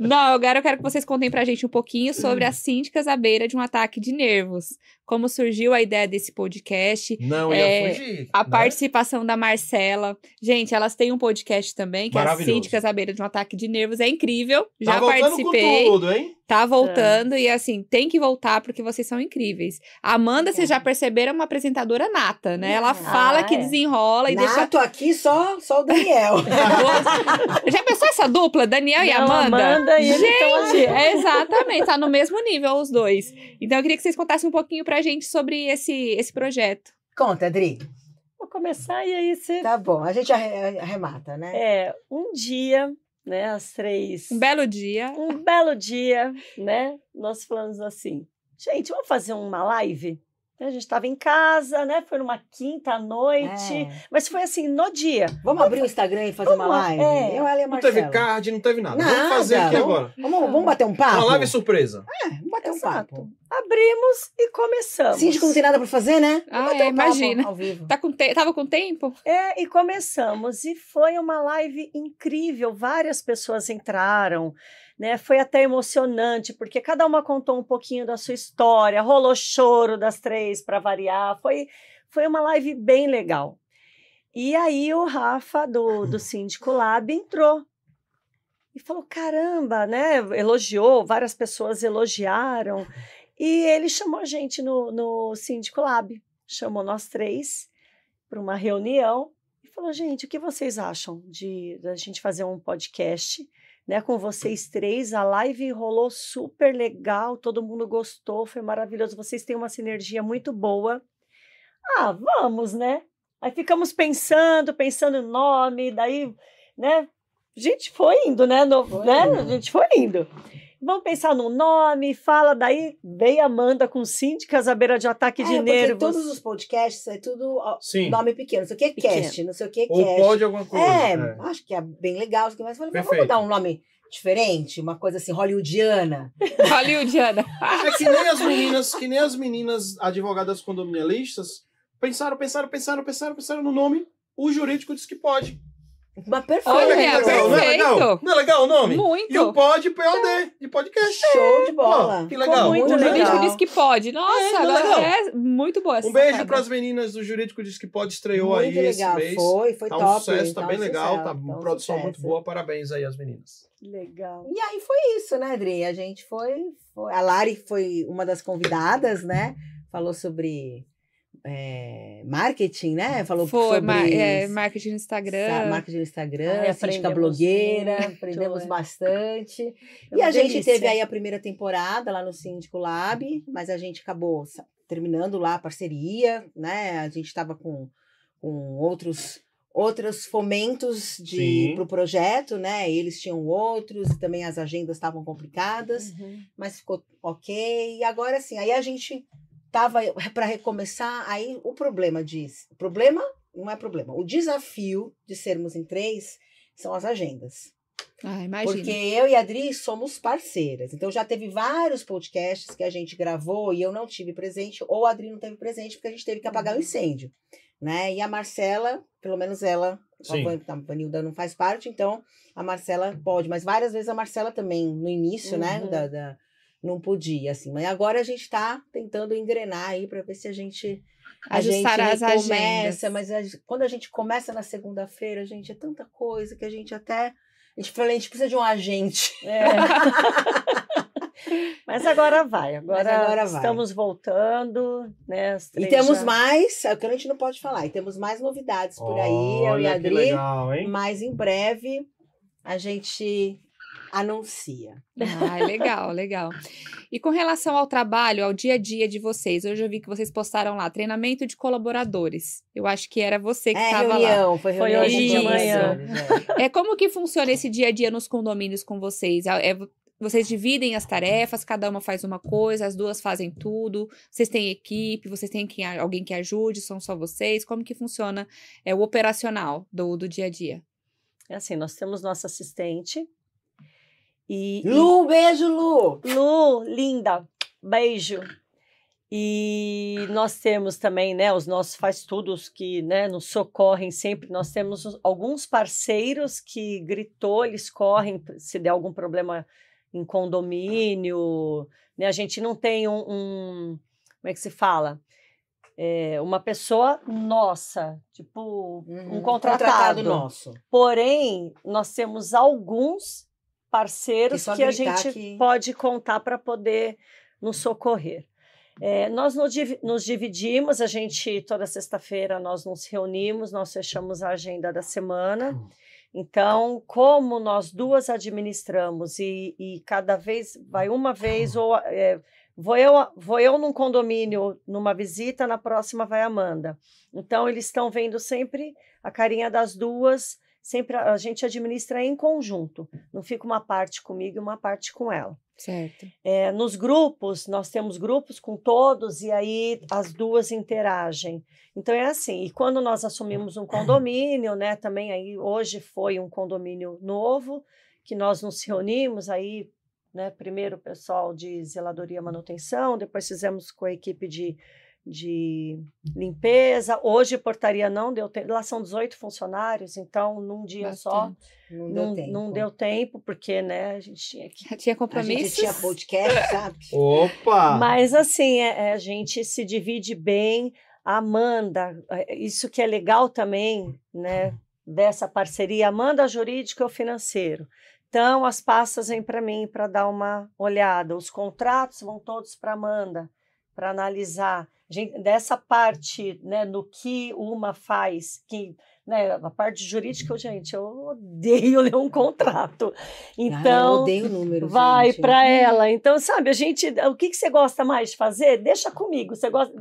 Não, agora eu quero que vocês contem pra gente um pouquinho sobre as síndicas à beira de um ataque de nervos. Como surgiu a ideia desse podcast, Não É, ia fugir. a né? participação da Marcela. Gente, elas têm um podcast também, que é as síndicas à beira de um ataque de nervos. É incrível. Tá Já participei. com tudo, hein? Tá voltando e assim, tem que voltar porque vocês são incríveis. A Amanda, vocês já perceberam, é uma apresentadora nata, né? Ela Ah, fala que é. desenrola e deixa. Nato aqui só, só o Daniel. Já pensou essa dupla, Daniel e Não, Amanda? Amanda e ele Gente, ali. é exatamente, tá no mesmo nível os dois. Então eu queria que vocês contassem um pouquinho pra gente sobre esse, esse projeto. Conta, Adri. Vou começar e aí você. Tá bom, a gente arre- arremata, né? É, um dia, né, às três. Um belo dia. Um belo dia, né? Nós falamos assim, gente, vamos fazer uma live? A gente estava em casa, né? Foi numa quinta à noite, É. mas foi assim, no dia. Vamos abrir o Instagram e fazer uma Vamos lá, live? é. Eu, ela e a Não Marcela. teve card, não teve nada. Nada. Vamos fazer aqui Vamos- agora. Vamos, vamos bater um papo? Uma live surpresa. É, vamos bater um Exato. papo. Abrimos e começamos. Síndico não tem nada pra fazer, né? Ah, Vamos é, um imagina. Ao vivo. Tá com te... Tava com tempo? É, e começamos. E foi uma live incrível. Várias pessoas entraram, né? Foi até emocionante, porque cada uma contou um pouquinho da sua história. Rolou choro das três para variar. Foi, foi uma live bem legal. E aí o Rafa, do, do Síndico Lab, entrou. E falou: caramba, né? Elogiou, várias pessoas elogiaram. E ele chamou a gente no, no Síndico Lab. Chamou nós três para uma reunião e falou: gente, o que vocês acham de da gente fazer um podcast? Né, com vocês três, a live rolou super legal, todo mundo gostou, foi maravilhoso. Vocês têm uma sinergia muito boa. Ah, vamos, né? Aí ficamos pensando, pensando no nome, daí, né? A gente foi indo, né? no- Foi né? A gente foi indo. Vamos pensar no nome, fala, daí veio a Amanda com síndicas à beira de ataque de é, porque nervos. todos os podcasts é tudo Sim. nome pequeno. Não sei o que é Pequeno. cast, não sei o que é Ou cast. pode alguma coisa. É, é. acho que é bem legal. Mas falei, vamos dar um nome diferente, uma coisa assim, hollywoodiana. Hollywoodiana. É que nem as meninas, que nem as meninas advogadas condominialistas pensaram, pensaram, pensaram, pensaram, pensaram no nome. O jurídico disse que pode. Mas perfeito. Olha, que legal, não é legal? Não é legal o nome? Muito. E o pod POD, de podcast. Show de bola. Ó, que legal. muito o jurídico legal. disse que pode. Nossa, É, é agora legal? é muito boa essa Um beijo para as meninas do Jurídico Diz que Pode, estreou Muito aí legal. esse mês. Foi, foi tá um top. sucesso, tá um bem legal, sucesso, tá um uma produção muito sucesso. boa. Parabéns aí às meninas. Legal. E aí foi isso, né, Adri? A gente foi, foi- A Lari foi uma das convidadas, né? Falou sobre é, marketing, né? Falou Foi, sobre ma- é, marketing no Instagram. sa- marketing no Instagram, síndica aprendemos blogueira, muito, aprendemos é. bastante. Foi E a gente delícia. teve aí a primeira temporada lá no Síndico Lab, mas a gente acabou terminando lá a parceria, né? A gente estava com, com outros outros fomentos de Sim. pro projeto, né? Eles tinham outros, e também as agendas estavam complicadas, Uhum. mas ficou ok. E agora sim, aí a gente tava para recomeçar, aí o problema diz, o problema não é problema, o desafio de sermos em três são as agendas. Ah, imagina. Porque eu e a Adri somos parceiras. Então já teve vários podcasts que a gente gravou e eu não tive presente, ou a Adri não teve presente, porque a gente teve que apagar o Uhum. incêndio. Né? E a Marcela, pelo menos ela, a Sim. Van- a Vanilda não faz parte, então a Marcela pode. Mas várias vezes a Marcela também, no início, né? Uhum. Da, da- não podia, assim. Mas agora a gente está tentando engrenar aí para ver se a gente. A Ajustar gente as agendas. mas a- quando a gente começa na segunda-feira, gente, é tanta coisa que a gente até. A gente fala, a gente precisa de um agente. É. Mas agora vai, agora, agora vai. estamos voltando, né? as E temos já- mais, é o que a gente não pode falar, e temos mais novidades por aí, eu e a Olha Adri. legal, hein? Mas em breve a gente anuncia. Ah, legal, legal. E com relação ao trabalho, ao dia a dia de vocês, hoje eu vi que vocês postaram lá treinamento de colaboradores. Eu acho que era você que É estava lá. reunião, foi Foi hoje de manhã. é. É como que funciona esse dia a dia nos condomínios com vocês? É- é- vocês dividem as tarefas, cada uma faz uma coisa, as duas fazem tudo. Vocês têm equipe, vocês têm que, alguém que ajude, são só vocês. Como que funciona é, o operacional do, do dia a dia? É assim, nós temos nossa assistente. E, Lu, beijo, Lu! e- Lu, linda, beijo. E nós temos também, né, os nossos faz tudos que, né, nos socorrem sempre. Nós temos os- alguns parceiros que gritou, eles correm se der algum problema em condomínio, né? A gente não tem um, um- como é que se fala? É, uma pessoa nossa, tipo um Uhum. contratado. nosso. Porém, nós temos alguns parceiros Que só que a gente que- pode contar para poder nos socorrer. É, nós nos, divi- nos dividimos, a gente, toda sexta-feira, nós nos reunimos, nós fechamos a agenda da semana. Então, como nós duas administramos e, e cada vez vai uma vez, ou é, vou, eu, vou eu num condomínio numa visita, na próxima vai a Amanda. Então, eles estão vendo sempre a carinha das duas, sempre a, gente administra em conjunto. Não fica uma parte comigo e uma parte com ela. Certo. É, nos grupos, nós temos grupos com todos e aí as duas interagem. Então é assim, e quando nós assumimos um condomínio, né, também aí hoje foi um condomínio novo, que nós nos reunimos aí, né, primeiro o pessoal de zeladoria e manutenção, depois fizemos com a equipe de, de limpeza, hoje portaria não deu tempo, lá são 18 funcionários, então num dia só Bastante. Não deu não, tempo. não deu tempo, porque, né, a gente tinha que Tinha A gente compromissos? tinha podcast, sabe? Opa! Mas assim, é- é, a gente se divide bem. A Amanda, é, isso que é legal também, né, dessa parceria, Amanda jurídica ou financeiro. Então, as pastas vêm para mim para dar uma olhada. Os contratos vão todos para Amanda, para analisar. Gente, dessa parte, né, no que uma faz, que né, a parte jurídica, gente, eu odeio ler um contrato. Ah, Então, eu odeio número, vai para ela. Então, sabe, a gente, o que, que você gosta mais de fazer? Deixa comigo. Você gosta.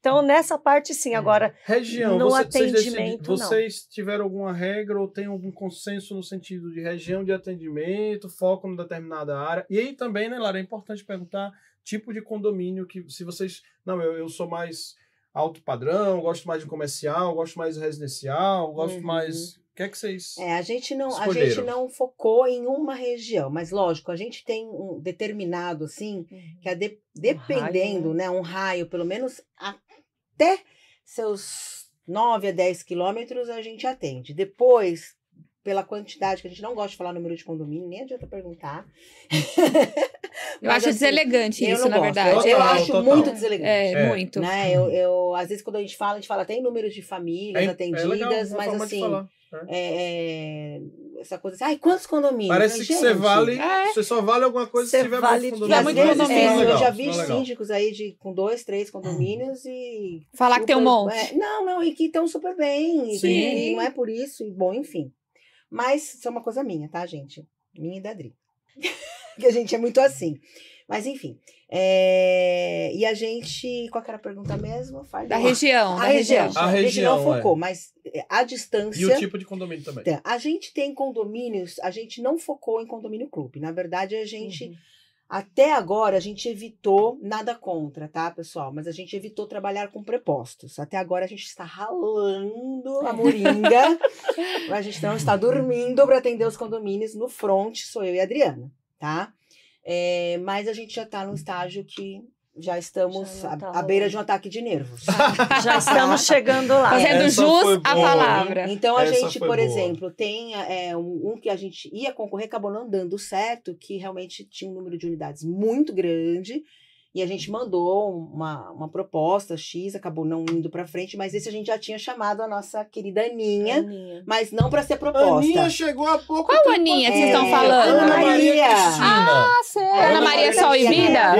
Então, nessa parte, sim. Agora, Região, No você- vocês, atendimento, não. vocês tiveram alguma regra ou tem algum consenso no sentido de região de atendimento, foco em determinada área? E aí também, né, Lara, é importante perguntar tipo de condomínio que se vocês. Não, eu, eu sou mais alto padrão, gosto mais de comercial, gosto mais de residencial, gosto Uhum. mais. O que é que vocês. É, a gente não, a gente não focou em uma região, mas lógico, a gente tem um determinado assim, que é de- dependendo, raio, né, um raio, pelo menos até seus 9 a 10 quilômetros a gente atende. Depois, pela quantidade, que a gente não gosta de falar número de condomínio, nem adianta perguntar. Eu Mas, acho assim, deselegante eu isso, na gosto. verdade. Eu, eu Total, acho total. muito deselegante. É, É. muito. Né? Eu, eu, às vezes, quando a gente fala, a gente fala, tem números de famílias É, atendidas, é uma mas assim, falar. é, é, essa coisa assim, ai, quantos condomínios? Parece que você vale. É. Você só vale alguma coisa se tiver vale E muito vezes, condomínio. é, eu já vi síndicos aí de, com dois, três condomínios e. Falar que tem um super- monte. é, não, não, e que estão super bem. e Sim. que não é por isso, e bom, enfim. Mas isso é uma coisa minha, tá, gente? Minha e da Adri. Que a gente é muito assim. Mas enfim. é, E a gente. Qual que era a pergunta mesmo? Da região, A da região. região. A A gente não região, é. focou, mas é, a distância. E o tipo de condomínio também. Então, A gente tem condomínios, a gente não focou em condomínio clube. Na verdade, a gente, Uhum. até agora, a gente evitou, nada contra, tá, pessoal? Mas a gente evitou trabalhar com prepostos. Até agora a gente está ralando a moringa. a gente não está dormindo para atender os condomínios. No front, sou eu e a Adriana, tá? É, mas a gente já está num estágio que já estamos Já não à, tá à beira de um ataque de nervos. já estamos chegando lá. Fazendo Essa jus foi à palavra. Então a Essa gente, por boa. exemplo, tem é, um, um que a gente ia concorrer, acabou não dando certo, que realmente tinha um número de unidades muito grande. E a gente mandou uma, uma proposta X, acabou não indo para frente, mas esse a gente já tinha chamado a nossa querida Aninha, Aninha. mas não para ser proposta. Aninha chegou há pouco Qual tempo Aninha que vocês É, estão falando? Ana Maria Maria. Cristina. Ah, sério. Ana Maria Sol e Vida?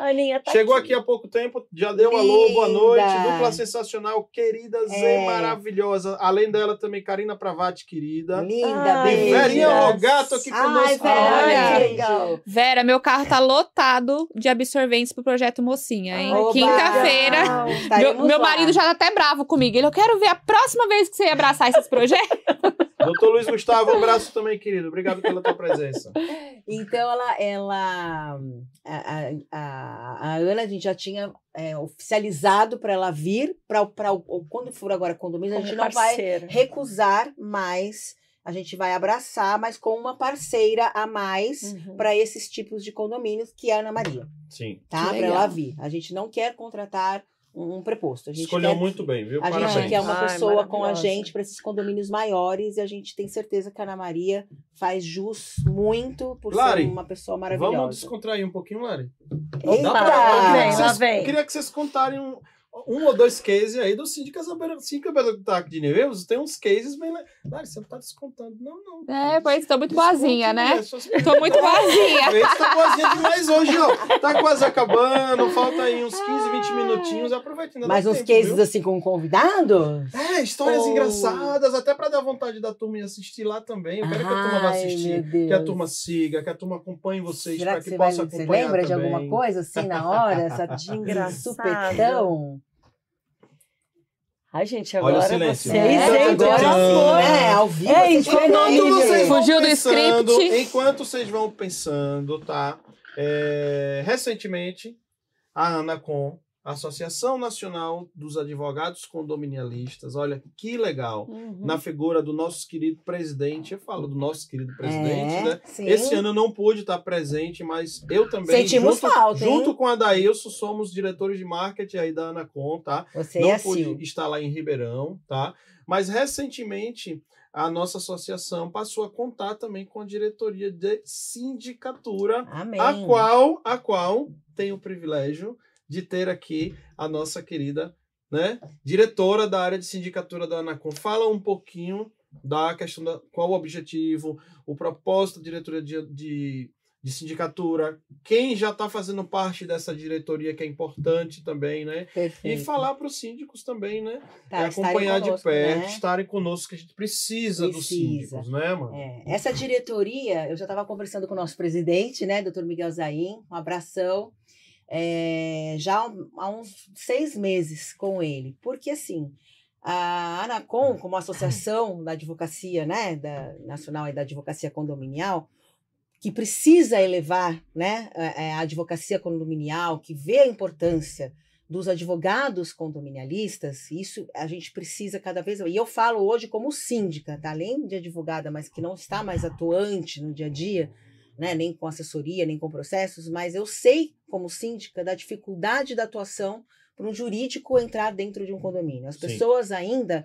Aninha tá Chegou aqui há pouco tempo, já deu um alô, boa noite. Dupla sensacional, querida Zé, É. maravilhosa. Além dela, também Karina Pravati, querida. Linda, Ai, E beijo. Verinha Deus. Logato aqui Ai, conosco. Vera, Olha. beijo. Legal. Vera, meu carro tá lotado de absorventes pro projeto Mocinha, hein? Quinta-feira. Estaremos Meu, marido já tá até bravo comigo. Ele, eu quero ver a próxima vez que você abraçar esses projetos. Doutor Luiz Gustavo, um abraço também, querido. Obrigado pela tua presença. Então, ela, ela a, a, a, a Ana, a gente já tinha é, oficializado para ela vir, para quando for agora condomínio, a gente não vai recusar mais, a gente vai abraçar, mas com uma parceira a mais Uhum. para esses tipos de condomínios, que é a Ana Maria, Sim. tá? Para ela vir. A gente não quer contratar um, preposto. A gente Escolheu quer, muito bem, viu? A Parabéns. gente quer uma Ai, pessoa com a gente para esses condomínios maiores e a gente tem certeza que a Ana Maria faz jus muito por Lari, ser uma pessoa maravilhosa. Vamos descontrair um pouquinho, Lari? Eita! Dá pra- Lá vem, lá vem. Queria que vocês contarem um, um ou dois cases aí do Síndica Saber- Síndica Bedotac de Neveus. Tem uns cases bem. Lari, você não tá descontando. Não, não. É, pois tô muito boazinha, né? suas- Tô muito boazinha. Tá boazinha demais hoje, ó. Tá quase acabando, falta aí uns 15, 20 minutinhos. Aproveita ainda. dá Mais uns tempo, cases viu? assim com convidados? É, histórias Oh. engraçadas, até pra dar vontade da turma ir assistir lá também. Eu quero que a turma vá Ai, assistir. Que a turma siga, que a turma acompanhe vocês, Será para que que, você, vai, possa você acompanhar lembra de também. alguma coisa assim na hora? Essa de Engraçado. Ai, gente, Olha o agora silêncio. vocês, É, hein? agora sim, amor. né? Ao vivo. É, é enquanto vocês gente. vão Fugiu do script. enquanto vocês vão pensando, tá? É, recentemente, a ANACOM, a Associação Nacional dos Advogados Condominialistas, olha que legal, Uhum. na figura do nosso querido presidente, eu falo do nosso querido presidente, É, né? sim. Esse ano eu não pude estar presente, mas eu também, Sentimos junto, falta, hein? junto com a Dailson, somos diretores de marketing aí da Anacom, tá? Você não é pude Sil. estar lá em Ribeirão, tá? Mas recentemente a nossa associação passou a contar também com a diretoria de sindicatura, Amém. a qual, a qual tem o privilégio de ter aqui a nossa querida, né, diretora da área de sindicatura da Anacom. Fala um pouquinho da questão da qual o objetivo, o propósito da diretoria de, de, de sindicatura, quem já está fazendo parte dessa diretoria que é importante também, né? E Perfeito. falar para os síndicos também, né? Tá, é acompanhar de conosco, perto, né? estarem conosco, que a gente precisa, dos Precisa. síndicos, né, mano? É, essa diretoria, eu já estava conversando com o nosso presidente, né, doutor Miguel Zain, um abração, é, já há uns seis meses com ele, porque assim, a Anacom, como associação da advocacia, né, da Nacional e da Advocacia Condominial, que precisa elevar, né, a, a advocacia condominial, que vê a importância dos advogados condominialistas, isso a gente precisa cada vez. E eu falo hoje como síndica, tá? além de advogada, mas que não está mais atuante no dia a dia, né? nem com assessoria, nem com processos, mas eu sei, como síndica, da dificuldade da atuação para um jurídico entrar dentro de um condomínio. As Sim. pessoas ainda,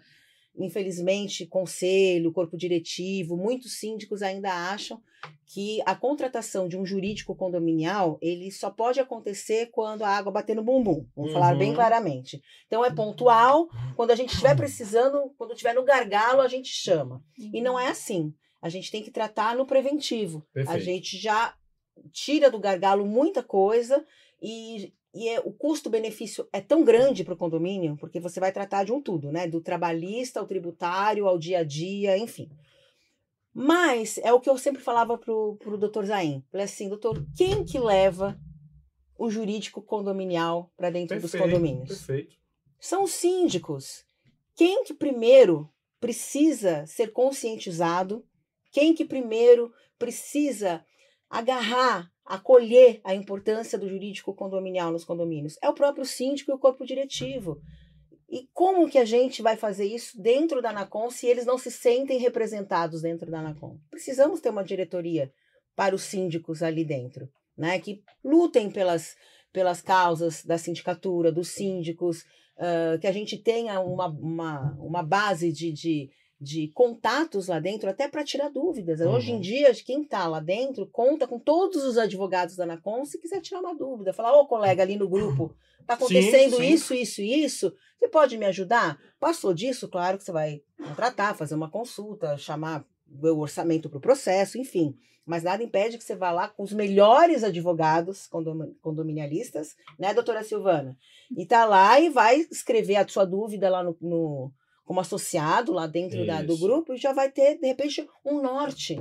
infelizmente, conselho, corpo diretivo, muitos síndicos ainda acham que a contratação de um jurídico condominial ele só pode acontecer quando a água bater no bumbum. Vamos falar bem Uhum. claramente. Então é pontual. Quando a gente estiver precisando, quando estiver no gargalo, a gente chama. E não é assim. A gente tem que tratar no preventivo. A Perfeito. gente já tira do gargalo muita coisa e, e é- o custo-benefício é tão grande para o condomínio, porque você vai tratar de um tudo, né? Do trabalhista ao tributário, ao dia a dia, enfim. Mas é o que eu sempre falava pro, pro doutor Zain. Falei assim, doutor, quem que leva o jurídico condominial para dentro dos Perfeito, condomínios? perfeito. são os síndicos. Quem que primeiro precisa ser conscientizado? Quem que primeiro precisa agarrar, acolher a importância do jurídico condominial nos condomínios? É o próprio síndico e o corpo diretivo. E como que a gente vai fazer isso dentro da Anacom se eles não se sentem representados dentro da Anacom? Precisamos ter uma diretoria para os síndicos ali dentro, né? Que lutem pelas, pelas causas da sindicatura, dos síndicos, ah, que a gente tenha uma, uma, uma base de, de, de contatos lá dentro, até para tirar dúvidas. Hoje em Uhum. dia, quem está lá dentro conta com todos os advogados da Anacom se quiser tirar uma dúvida. Falar, ô colega ali no grupo, está acontecendo sim. isso, isso e isso. Você pode me ajudar? Passou disso, claro que você vai contratar, fazer uma consulta, chamar o orçamento para o processo, enfim. Mas nada impede que você vá lá com os melhores advogados condom- condominialistas, né, doutora Silvana? E tá lá e vai escrever a sua dúvida lá no, no- como associado lá dentro da- do grupo e já vai ter, de repente, um norte.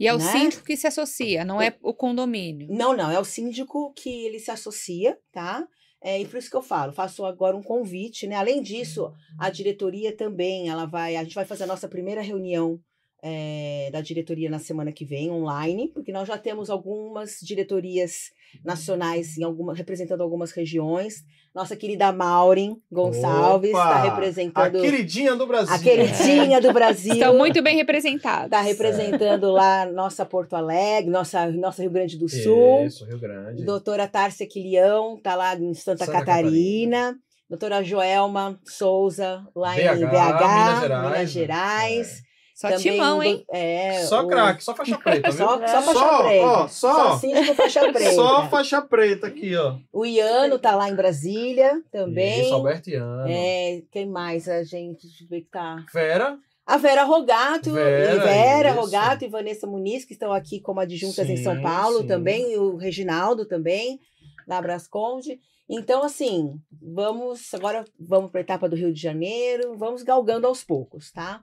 E é o Né? síndico que se associa, não é o condomínio. Não, não, é o síndico que ele se associa, tá? É, e por isso que eu falo, faço agora um convite, né? Além disso, a diretoria também, ela vai, a gente vai fazer a nossa primeira reunião é, da diretoria na semana que vem, online, porque nós já temos algumas diretorias nacionais em alguma, representando algumas regiões. Nossa querida Maureen Gonçalves está representando A queridinha do Brasil. a queridinha do Brasil. Estão muito bem representados. Está representando lá nossa Porto Alegre, nossa, nossa Rio Grande do Sul. Isso, Rio Grande. Doutora Tárcia Quilião, está lá em Santa, Santa Catarina. Doutora Joelma Souza, lá em BH, BH, Minas Gerais, Minas né? Gerais. Só Também timão, hein? É, Só o- craque, só faixa preta, viu? Só, só faixa Só, preta. ó, só. síndico faixa preta. Só faixa preta aqui, ó. O Iano tá lá em Brasília também. Isso, Albertiano. É, quem mais a gente deixa eu ver que tá? Vera. A Vera Rogato, Vera, e Vera isso. Rogato e Vanessa Muniz, que estão aqui como adjuntas em Sim, São Paulo sim. também, e o Reginaldo também, da Brasconde. Então, assim, vamos. Agora vamos para a etapa do Rio de Janeiro, vamos galgando aos poucos, tá?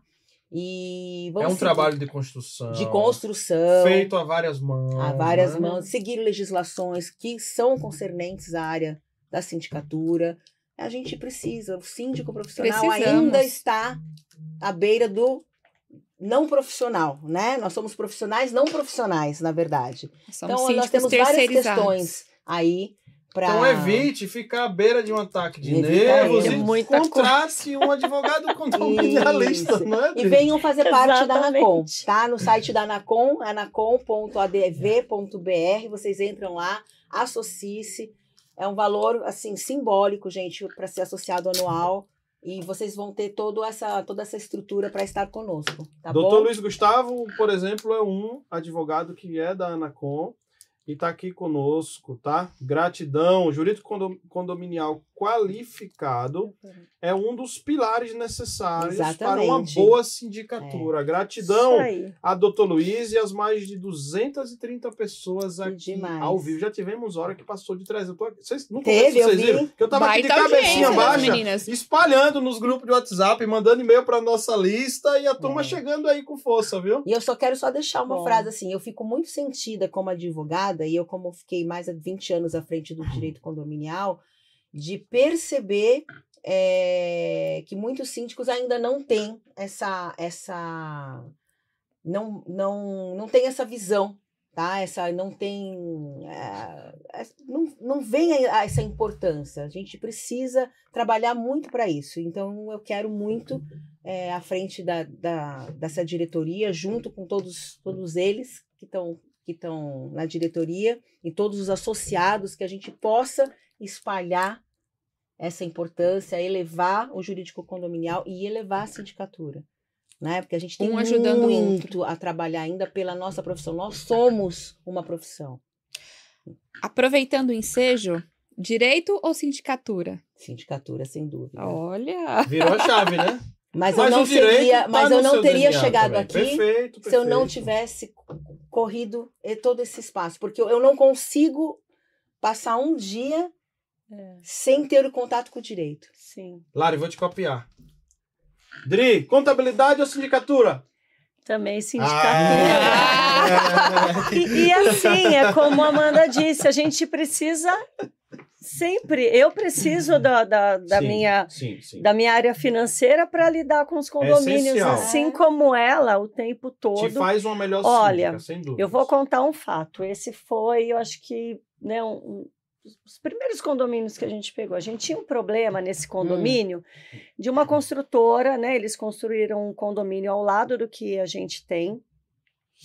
E É um seguir- trabalho de construção. de construção. Feito a várias mãos. a várias né? mãos, seguir legislações que são concernentes à área da sindicatura. A gente precisa, o síndico profissional Precisamos. ainda está à beira do não profissional, né? Nós somos profissionais não profissionais, na verdade. Somos então, nós temos várias questões aí para. Então evite ficar à beira de um ataque de Evita nervos ele. e Muita contrate um advogado condominialista, Isso. não é? E venham fazer parte da Exatamente. Anacom, tá? No site da Anacom, anacom.adv.br, vocês entram lá, associe-se. É um valor, assim, simbólico, gente, para ser associado anual. E vocês vão ter toda essa, toda essa estrutura para estar conosco, tá Doutor bom? Luiz Gustavo, por exemplo, é um advogado que é da Anacom e está aqui conosco, tá? Gratidão. Jurídico condo- condominial qualificado é um dos pilares necessários para uma Exatamente. boa sindicatura. Gratidão Isso aí. a doutor Luiz e as mais de 230 pessoas aqui demais. ao vivo. Já tivemos hora que passou de 300. Eu tô aqui- Vocês, no Teve, vocês vi. viram? Que eu tava aqui de cabecinha baixa, meninas. espalhando nos grupos de WhatsApp, mandando e-mail para nossa lista e a turma É. chegando aí com força, viu? E eu só quero só deixar uma Bom. frase assim, eu fico muito sentida como advogada, e eu como fiquei mais de 20 anos à frente do direito condominial, de perceber é, que muitos síndicos ainda não têm essa essa não não não tem essa visão tá? Essa não tem é, não, não vem a- a essa importância. A gente precisa trabalhar muito para isso. Então eu quero muito é, à frente da, da, dessa diretoria junto com todos todos eles que estão que estão na diretoria e todos os associados que a gente possa espalhar essa importância, elevar o jurídico condominial e elevar a sindicatura. Né? Porque a gente tem Um ajudando o muito a trabalhar ainda pela nossa profissão. Nós somos uma profissão. Aproveitando o ensejo, direito ou sindicatura? Sindicatura, sem dúvida. Olha! Virou a chave, né? Mas, eu Mas não o direito seria, tá mas eu não teria chegado também. aqui Perfeito, se eu não perfeito. tivesse corrido todo esse espaço. Porque eu eu não consigo passar um dia É, sem ter o contato com o direito. sim. Lari, vou te copiar. Dri, contabilidade ou sindicatura? Também sindicatura. Ah, é. E, e assim, é como a Amanda disse, a gente precisa sempre. Eu preciso da, da, da Sim, minha. Sim, sim. Da minha área financeira para lidar com os condomínios, essencial. assim É. como ela, o tempo Te todo. faz uma melhor Olha, síndica, sem dúvida. Eu vou contar um fato. Esse foi, eu acho que, né, um- os primeiros condomínios que a gente pegou. A gente tinha um problema nesse condomínio de uma construtora, né? Eles construíram um condomínio ao lado do que a gente tem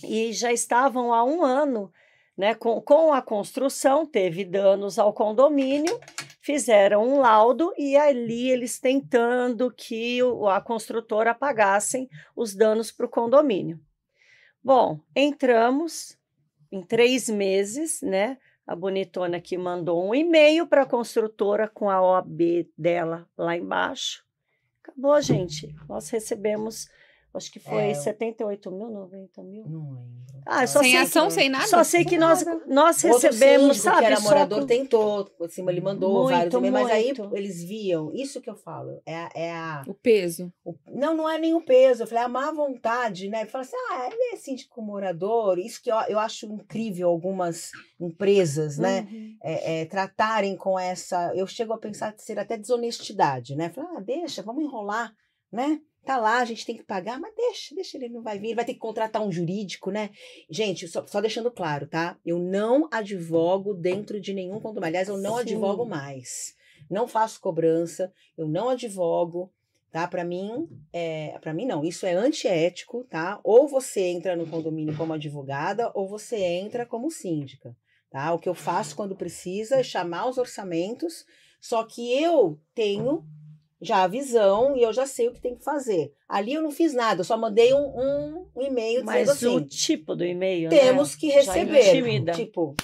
e já estavam há um ano, né? Com, com a construção, teve danos ao condomínio, fizeram um laudo e ali eles tentando que o- a construtora pagassem os danos para o condomínio. Bom, entramos em três meses, né? A bonitona aqui mandou um e-mail para a construtora com a OAB dela lá embaixo. Acabou, gente. Nós recebemos, acho que foi É. 78 mil, 90 mil. Não lembro. Ah, só sem sei ação, que- sem nada? Só sei que nós, nós recebemos, sabe? que era só morador tentou, por cima ele mandou Muito, vários mas aí eles viam, isso que eu falo, é, a- é a... O peso. o- não, não é nem o peso, eu falei, a má vontade, né? Fala assim, ah, ele é síndico morador, isso que eu, eu acho incrível algumas empresas, né? Uhum. é, é, tratarem com essa. Eu chego a pensar ser até desonestidade, né? Falar, ah, deixa, vamos enrolar, né? Tá lá, a gente tem que pagar, mas deixa, deixa ele não vai vir, ele vai ter que contratar um jurídico, né? Gente, só, só deixando claro, tá? Eu não advogo dentro de nenhum condomínio. Aliás, eu não Sim. advogo mais. Não faço cobrança, eu não advogo, tá? Para mim, é, para mim não, isso é antiético, tá? Ou você entra no condomínio como advogada ou você entra como síndica, tá? O que eu faço quando precisa é chamar os orçamentos, só que eu tenho já a visão e eu já sei o que tem que fazer. Ali eu não fiz nada, eu só mandei um, um, um e-mail Mas dizendo o assim: tipo do e-mail, né? temos que Já receber. Tipo,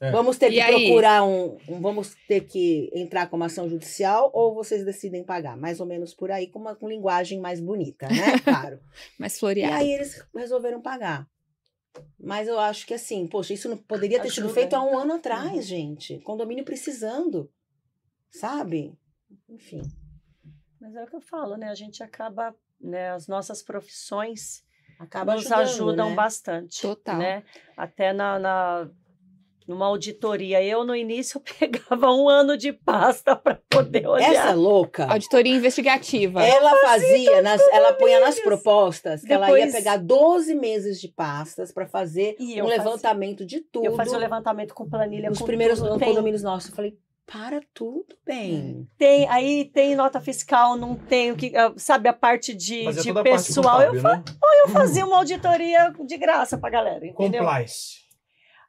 É. vamos ter E que aí? procurar um, um- Vamos ter que entrar com uma ação judicial ou vocês decidem pagar? Mais ou menos por aí, com uma com linguagem mais bonita, né? Claro. Mais e floreado. aí eles resolveram pagar. Mas eu acho que assim, poxa, isso não poderia ter sido feito há um ano atrás, gente. Condomínio precisando. Sabe? Enfim. Mas é o que eu falo, né? A gente acaba, né? As nossas profissões Acaba nos ajudando, ajudam né? bastante. Total. Né? Até na, na numa auditoria, eu no início pegava um ano de pasta para poder olhar. Essa louca. Auditoria investigativa. Ela fazia, nas, ela punha nas propostas que ela ia Depois- pegar 12 meses de pastas para fazer E um eu fazia- levantamento de tudo. Eu fazia o levantamento com planilha. Nos com primeiros tudo. Condomínios nossos. Eu falei, para tudo bem. tem, aí tem nota fiscal, não tem o que. ah, Sabe, a parte de, Fazia de a parte pessoal. eu, contábil, né? eu fazia uma auditoria de graça pra galera, entendeu? Compliance.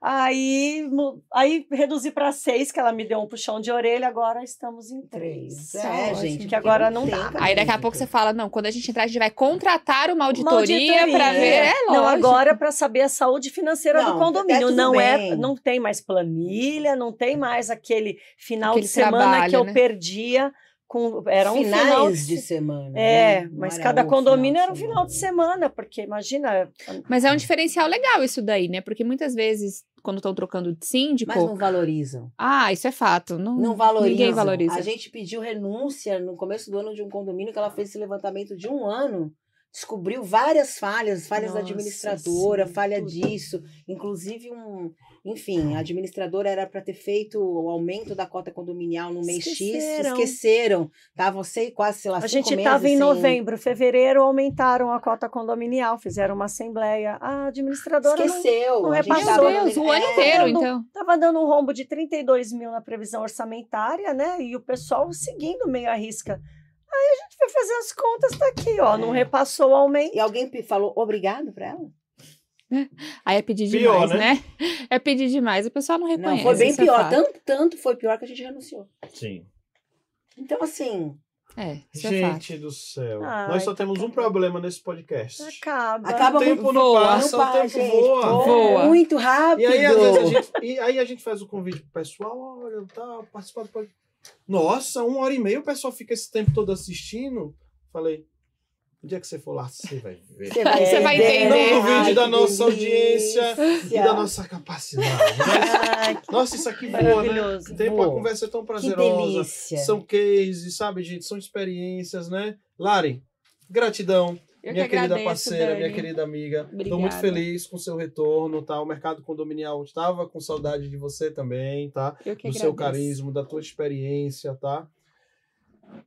Aí, aí reduzi para seis, que ela me deu um puxão de orelha, agora estamos em três. É, ótimo. gente. Que porque agora não dá. Aí daqui a pouco você fala, não, quando a gente entrar, a gente vai contratar uma auditoria, auditoria. para ver. É Não, agora para saber a saúde financeira Não, do condomínio. Não é, não tem mais planilha, não tem mais aquele final Aquele de semana trabalho, que eu né? perdia com era um Finais final de semana. É, né? Mas era cada condomínio era um final de semana, porque imagina, Mas é um diferencial legal isso daí, né? Porque muitas vezes, quando estão trocando de síndico. Mas não valorizam. Ah, isso é fato. Não, Não valorizam. Ninguém valoriza. A gente pediu renúncia no começo do ano de um condomínio que ela fez esse levantamento de um ano. Descobriu várias falhas, falhas da Nossa, administradora, sim, falha tudo. disso. Inclusive, um. Enfim, a administradora era para ter feito o aumento da cota condominial no mês X. Esqueceram. Esqueceram. Estavam sei, quase, sei lá, a gente estava em sem- novembro, fevereiro aumentaram a cota condominial, fizeram uma assembleia. A administradora não Esqueceu. não gente repassou. tava Meu Deus, o ano É, inteiro, não- então. Tava dando um rombo de 32 mil na previsão orçamentária, né? E o pessoal seguindo meio a risca. Aí a gente foi fazer as contas, tá aqui, ó. Não É. repassou o aumento. E alguém falou obrigado para ela? Aí é pedir Pior, demais, né? né? É pedir demais. O pessoal não reconhece. Não, foi bem é pior. tanto, tanto foi pior que a gente renunciou. Sim. Então, assim, É, é. Gente do céu. Ai, Nós só tá temos um bom. problema nesse podcast. Acaba. Acaba o tempo muito- não voa. passa, Não o tempo gente, voa. Voa. Muito rápido. E aí, às vezes, a gente, e aí a gente faz o convite pro pessoal, olha, tá, participar do podcast. Nossa, uma hora e meia o pessoal fica esse tempo todo assistindo. Falei, o dia que você for lá, você vai ver. Você vai, Você vai entender. entender. Não duvide da que nossa audiência E da nossa capacidade. né? Que Nossa, isso aqui voa, né? maravilhoso. Tempo Voa. a conversa é tão Que prazerosa. delícia. São cases, sabe, gente? São experiências, né? Lari, gratidão. Eu minha que querida agradeço, parceira, Dani. minha querida amiga. Estou muito feliz com o seu retorno, tá? O mercado condominial estava com saudade de você também, tá? Eu que Do seu agradeço. carisma, da tua experiência, tá?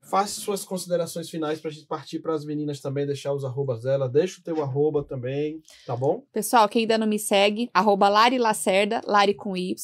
Faça suas considerações finais pra gente partir para as meninas também, deixar os arrobas dela. Deixa o teu arroba também, tá bom? Pessoal, quem ainda não me segue, arroba Lari Lacerda, Lari com Y.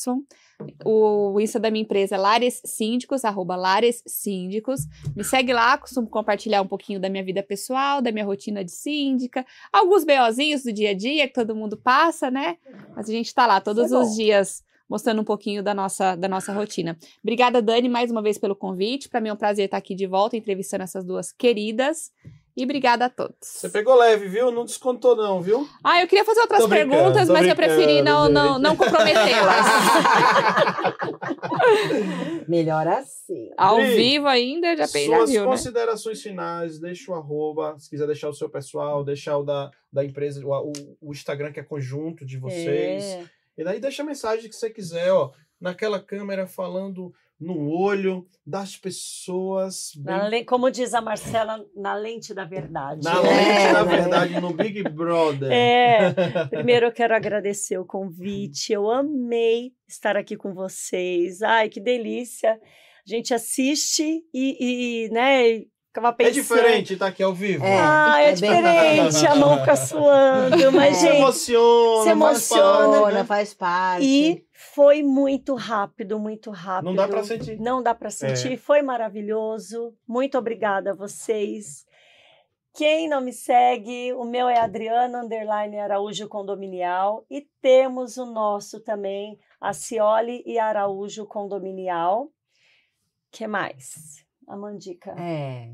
O Insta da minha empresa é Lares Síndicos, arroba Lares Síndicos. Me segue lá, costumo compartilhar um pouquinho da minha vida pessoal, da minha rotina de síndica, alguns BOzinhos do dia a dia que todo mundo passa, né? Mas a gente tá lá todos é os dias mostrando um pouquinho da nossa, da nossa rotina. Obrigada, Dani, mais uma vez pelo convite. Para mim é um prazer estar aqui de volta entrevistando essas duas queridas. E obrigada a todos. Você pegou leve, viu? Não descontou não, viu? Ah, eu queria fazer outras Tô perguntas, mas eu preferi não, não, não comprometê-las. Melhor assim. Ao Dri, vivo ainda, já, pe- já Suas viu, né? considerações finais, deixa o arroba, se quiser deixar o seu pessoal, deixar o da, da empresa, o, o, o Instagram que é conjunto de vocês. É. E daí deixa a mensagem que você quiser, ó, naquela câmera falando no olho das pessoas, bem- Como diz a Marcela, na lente da verdade. na É, lente da né? verdade, no Big Brother. É, primeiro eu quero agradecer o convite. Eu amei estar aqui com vocês. Ai, que delícia. A gente assiste e, e, né, ficava É pensando. diferente estar aqui ao vivo. É. Ah, é, É bem diferente, a mão fica suando, mas, Se gente, emociona, se faz emociona, parte, Funciona, né? faz parte. E foi muito rápido, muito rápido. Não dá pra sentir. Não dá para sentir. Foi maravilhoso. Muito obrigada a vocês. Quem não me segue, o meu é Adriana Underline Araújo Condominial e temos o nosso também, a Cioli e Araújo Condominial. que mais? Amandica. É.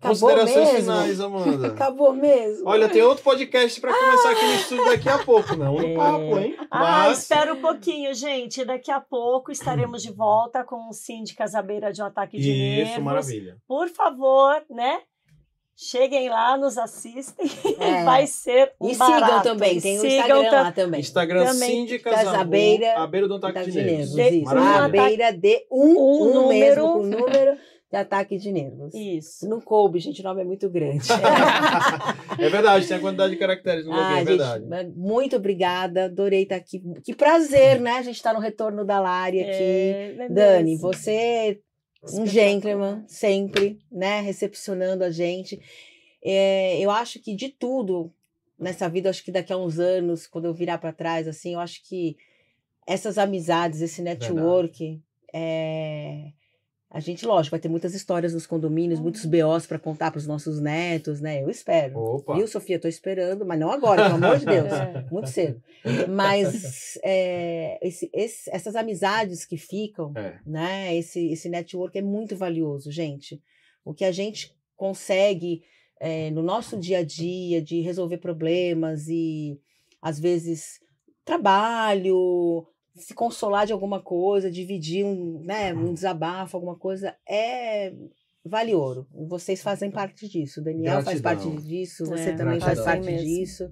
Considerações mesmo? finais, Amanda. Acabou mesmo. Olha, tem outro podcast pra começar aqui no estúdio daqui a pouco, não. No É. papo, hein? Ah, Mas espera um pouquinho, gente. Daqui a pouco estaremos de volta com o Síndicas à beira de um ataque de isso, nervos. maravilha. Por favor, né? Cheguem lá, nos assistem. É. Vai ser um E sigam barato. também, tem o Sigam Instagram tam- lá também. Instagram Também. Síndicas à beira- à beira do ataque Ataque de nervos. De- isso. À beira de um, Um um, número. mesmo, com número de ataque de nervos. Isso. Não coube, gente, o nome é muito grande. é verdade, tem a quantidade de caracteres no login, Ah, é verdade. gente, muito obrigada, adorei estar aqui. Que prazer, né? A gente está no retorno da Lari aqui. É, é Dani, você um gentleman, sempre, né? Recepcionando a gente. É, eu acho que de tudo nessa vida, acho que daqui a uns anos, quando eu virar para trás, assim, eu acho que essas amizades, esse network, é, a gente, lógico, vai ter muitas histórias nos condomínios, muitos BOs para contar para os nossos netos, né? Eu espero. Opa. Viu, Sofia? Tô esperando, mas não agora, pelo amor de Deus. É. Muito cedo. Mas é, esse- esse- essas amizades que ficam, É. né? Esse, esse network é muito valioso, gente. O que a gente consegue é, no nosso dia a dia de resolver problemas e, às vezes, trabalho, se consolar de alguma coisa, dividir um, né, um desabafo, alguma coisa, é vale ouro. Vocês fazem parte disso. O Daniel faz Gratidão. parte disso, você É, também faz gratidão. parte Mesmo. disso.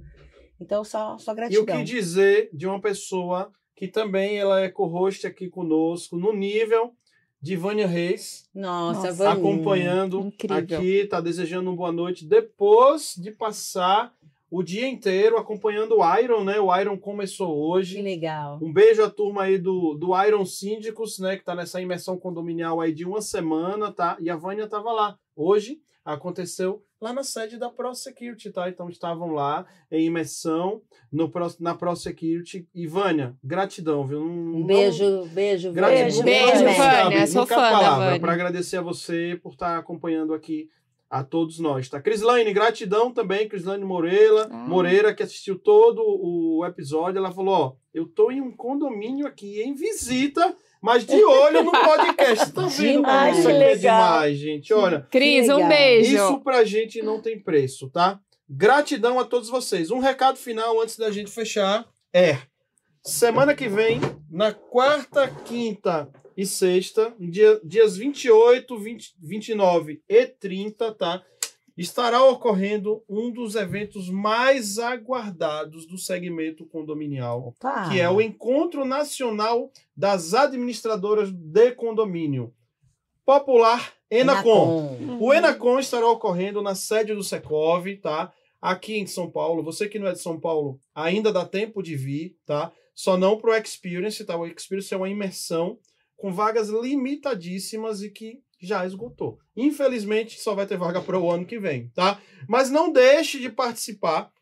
Então, só, só E gratidão. o que dizer de uma pessoa que também ela é co-host aqui conosco, no nível de Vânia Reis, Nossa, Nossa, Vaninha. acompanhando Incrível. aqui, tá desejando uma boa noite, depois de passar o dia inteiro acompanhando o Iron, né? O Iron começou Que hoje. legal. Um beijo à turma aí do, do Iron Síndicos, né? Que tá nessa imersão condominial aí de uma semana, tá? E a Vânia tava lá. Hoje aconteceu lá na sede da ProSecurity, tá? Então estavam lá em imersão no, Pro- na ProSecurity. E Vânia, gratidão, viu? Não- Um não- beijo, beijo, Gratidão. Beijo, Não Vânia, cabe- sou fã da palavra Vânia. Para agradecer a você por estar acompanhando aqui a todos nós, tá? Crislaine, gratidão também, Crislaine Moreira, Ah. Moreira, que assistiu todo o episódio. Ela falou: Ó, eu tô em um condomínio aqui em visita, mas de olho no podcast. Tá vendo como isso aqui que é legal. demais, gente? Olha, Cris, um beijo. isso pra gente não tem preço, tá? Gratidão a todos vocês. Um recado final antes da gente fechar é: semana que vem, na quarta, quinta e sexta, dia, dias 28, 20, 29 e 30, tá? Estará ocorrendo um dos eventos mais aguardados do segmento condominial, Opa. que é o Encontro Nacional das Administradoras de Condomínio, popular Enacom. Enacom. O Enacom estará ocorrendo na sede do Secov, tá? Aqui em São Paulo. Você que não é de São Paulo, ainda dá tempo de vir, tá? Só não pro Experience, tá? O Experience é uma imersão com vagas limitadíssimas e que já esgotou. Infelizmente, só vai ter vaga para o ano que vem, tá? Mas não deixe de participar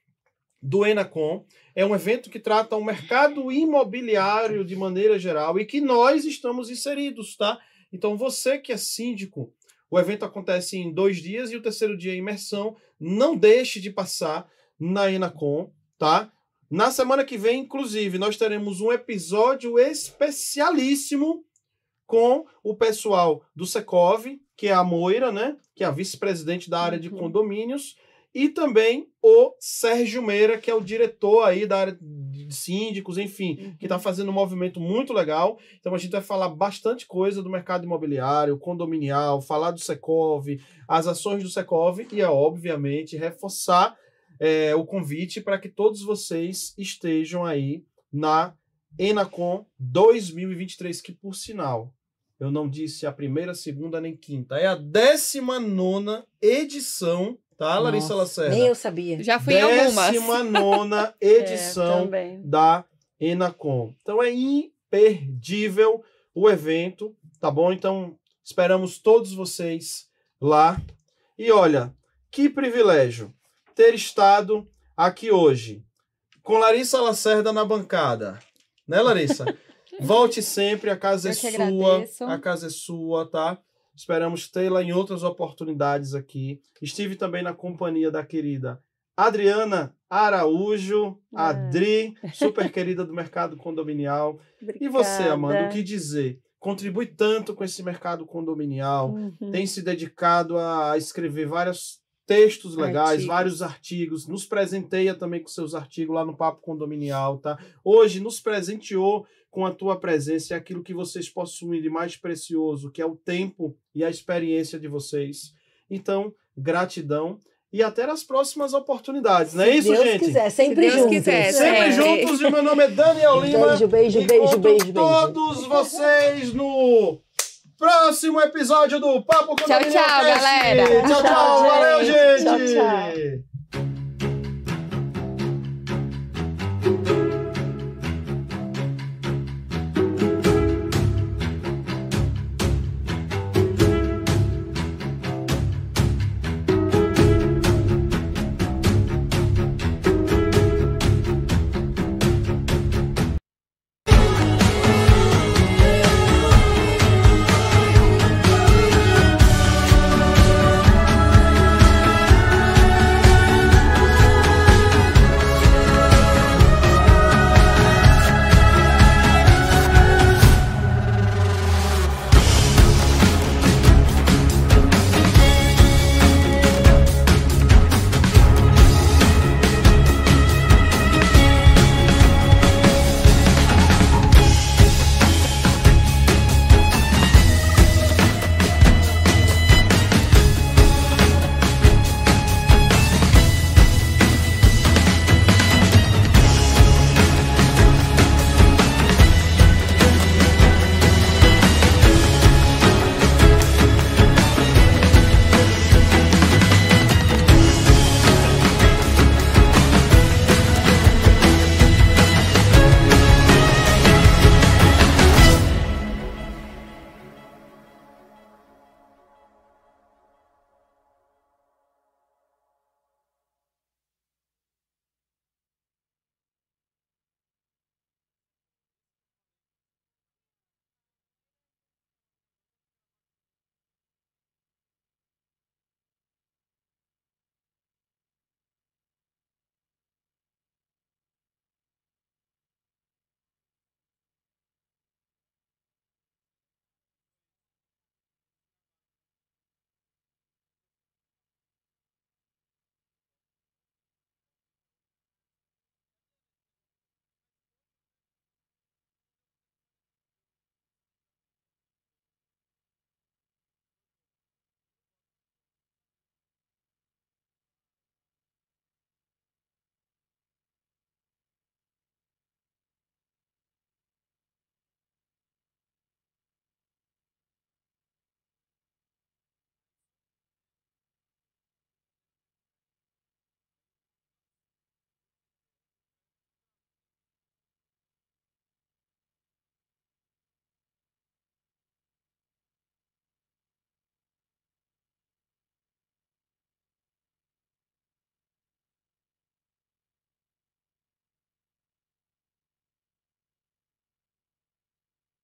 do Enacom. É um evento que trata o mercado imobiliário de maneira geral e que nós estamos inseridos, tá? Então, você que é síndico, o evento acontece em dois dias e o terceiro dia é imersão. Não deixe de passar na Enacom, tá? Na semana que vem, inclusive, nós teremos um episódio especialíssimo com o pessoal do Secov, que é a Moira, né? Que é a vice-presidente da área de Uhum. condomínios, e também o Sérgio Meira, que é o diretor aí da área de síndicos, enfim, que está fazendo um movimento muito legal. Então a gente vai falar bastante coisa do mercado imobiliário, condominial, falar do Secov, as ações do Secov e, é, obviamente, reforçar é, o convite para que todos vocês estejam aí na Enacom 2023, que por sinal, eu não disse a primeira, segunda nem quinta, é a 19 edição, tá, Larissa Nossa, Lacerda? Nem eu sabia. Já fui algumas. 19 É, edição também. da Enacom. Então é imperdível o evento, tá bom? Então esperamos todos vocês lá E olha, que privilégio ter estado aqui hoje com Larissa Lacerda na bancada. Né, Larissa? Volte sempre, a casa Eu é sua. agradeço. A casa é sua, tá? Esperamos tê-la em outras oportunidades aqui. Estive também na companhia da querida Adriana Araújo, Ah. Adri, super querida do mercado condominial. E você, Amanda, o que dizer? Contribui tanto com esse mercado condominial, Uhum. tem se dedicado a escrever vários textos legais, Artigos. vários artigos, nos presenteia também com seus artigos lá no Papo Condominial, tá? Hoje nos presenteou com a tua presença e aquilo que vocês possuem de mais precioso, que é o tempo e a experiência de vocês. Então, gratidão e até as próximas oportunidades, não é Se isso, Deus gente? quiser, sempre Deus juntos. quiser, Sempre É. juntos e meu nome é Daniel Lima. Beijo, beijo, beijo, beijo, beijo. todos vocês no próximo episódio do Papo com Tchau, tchau, galera. Tchau, tchau. tchau Valeu, gente. gente. Tchau, tchau.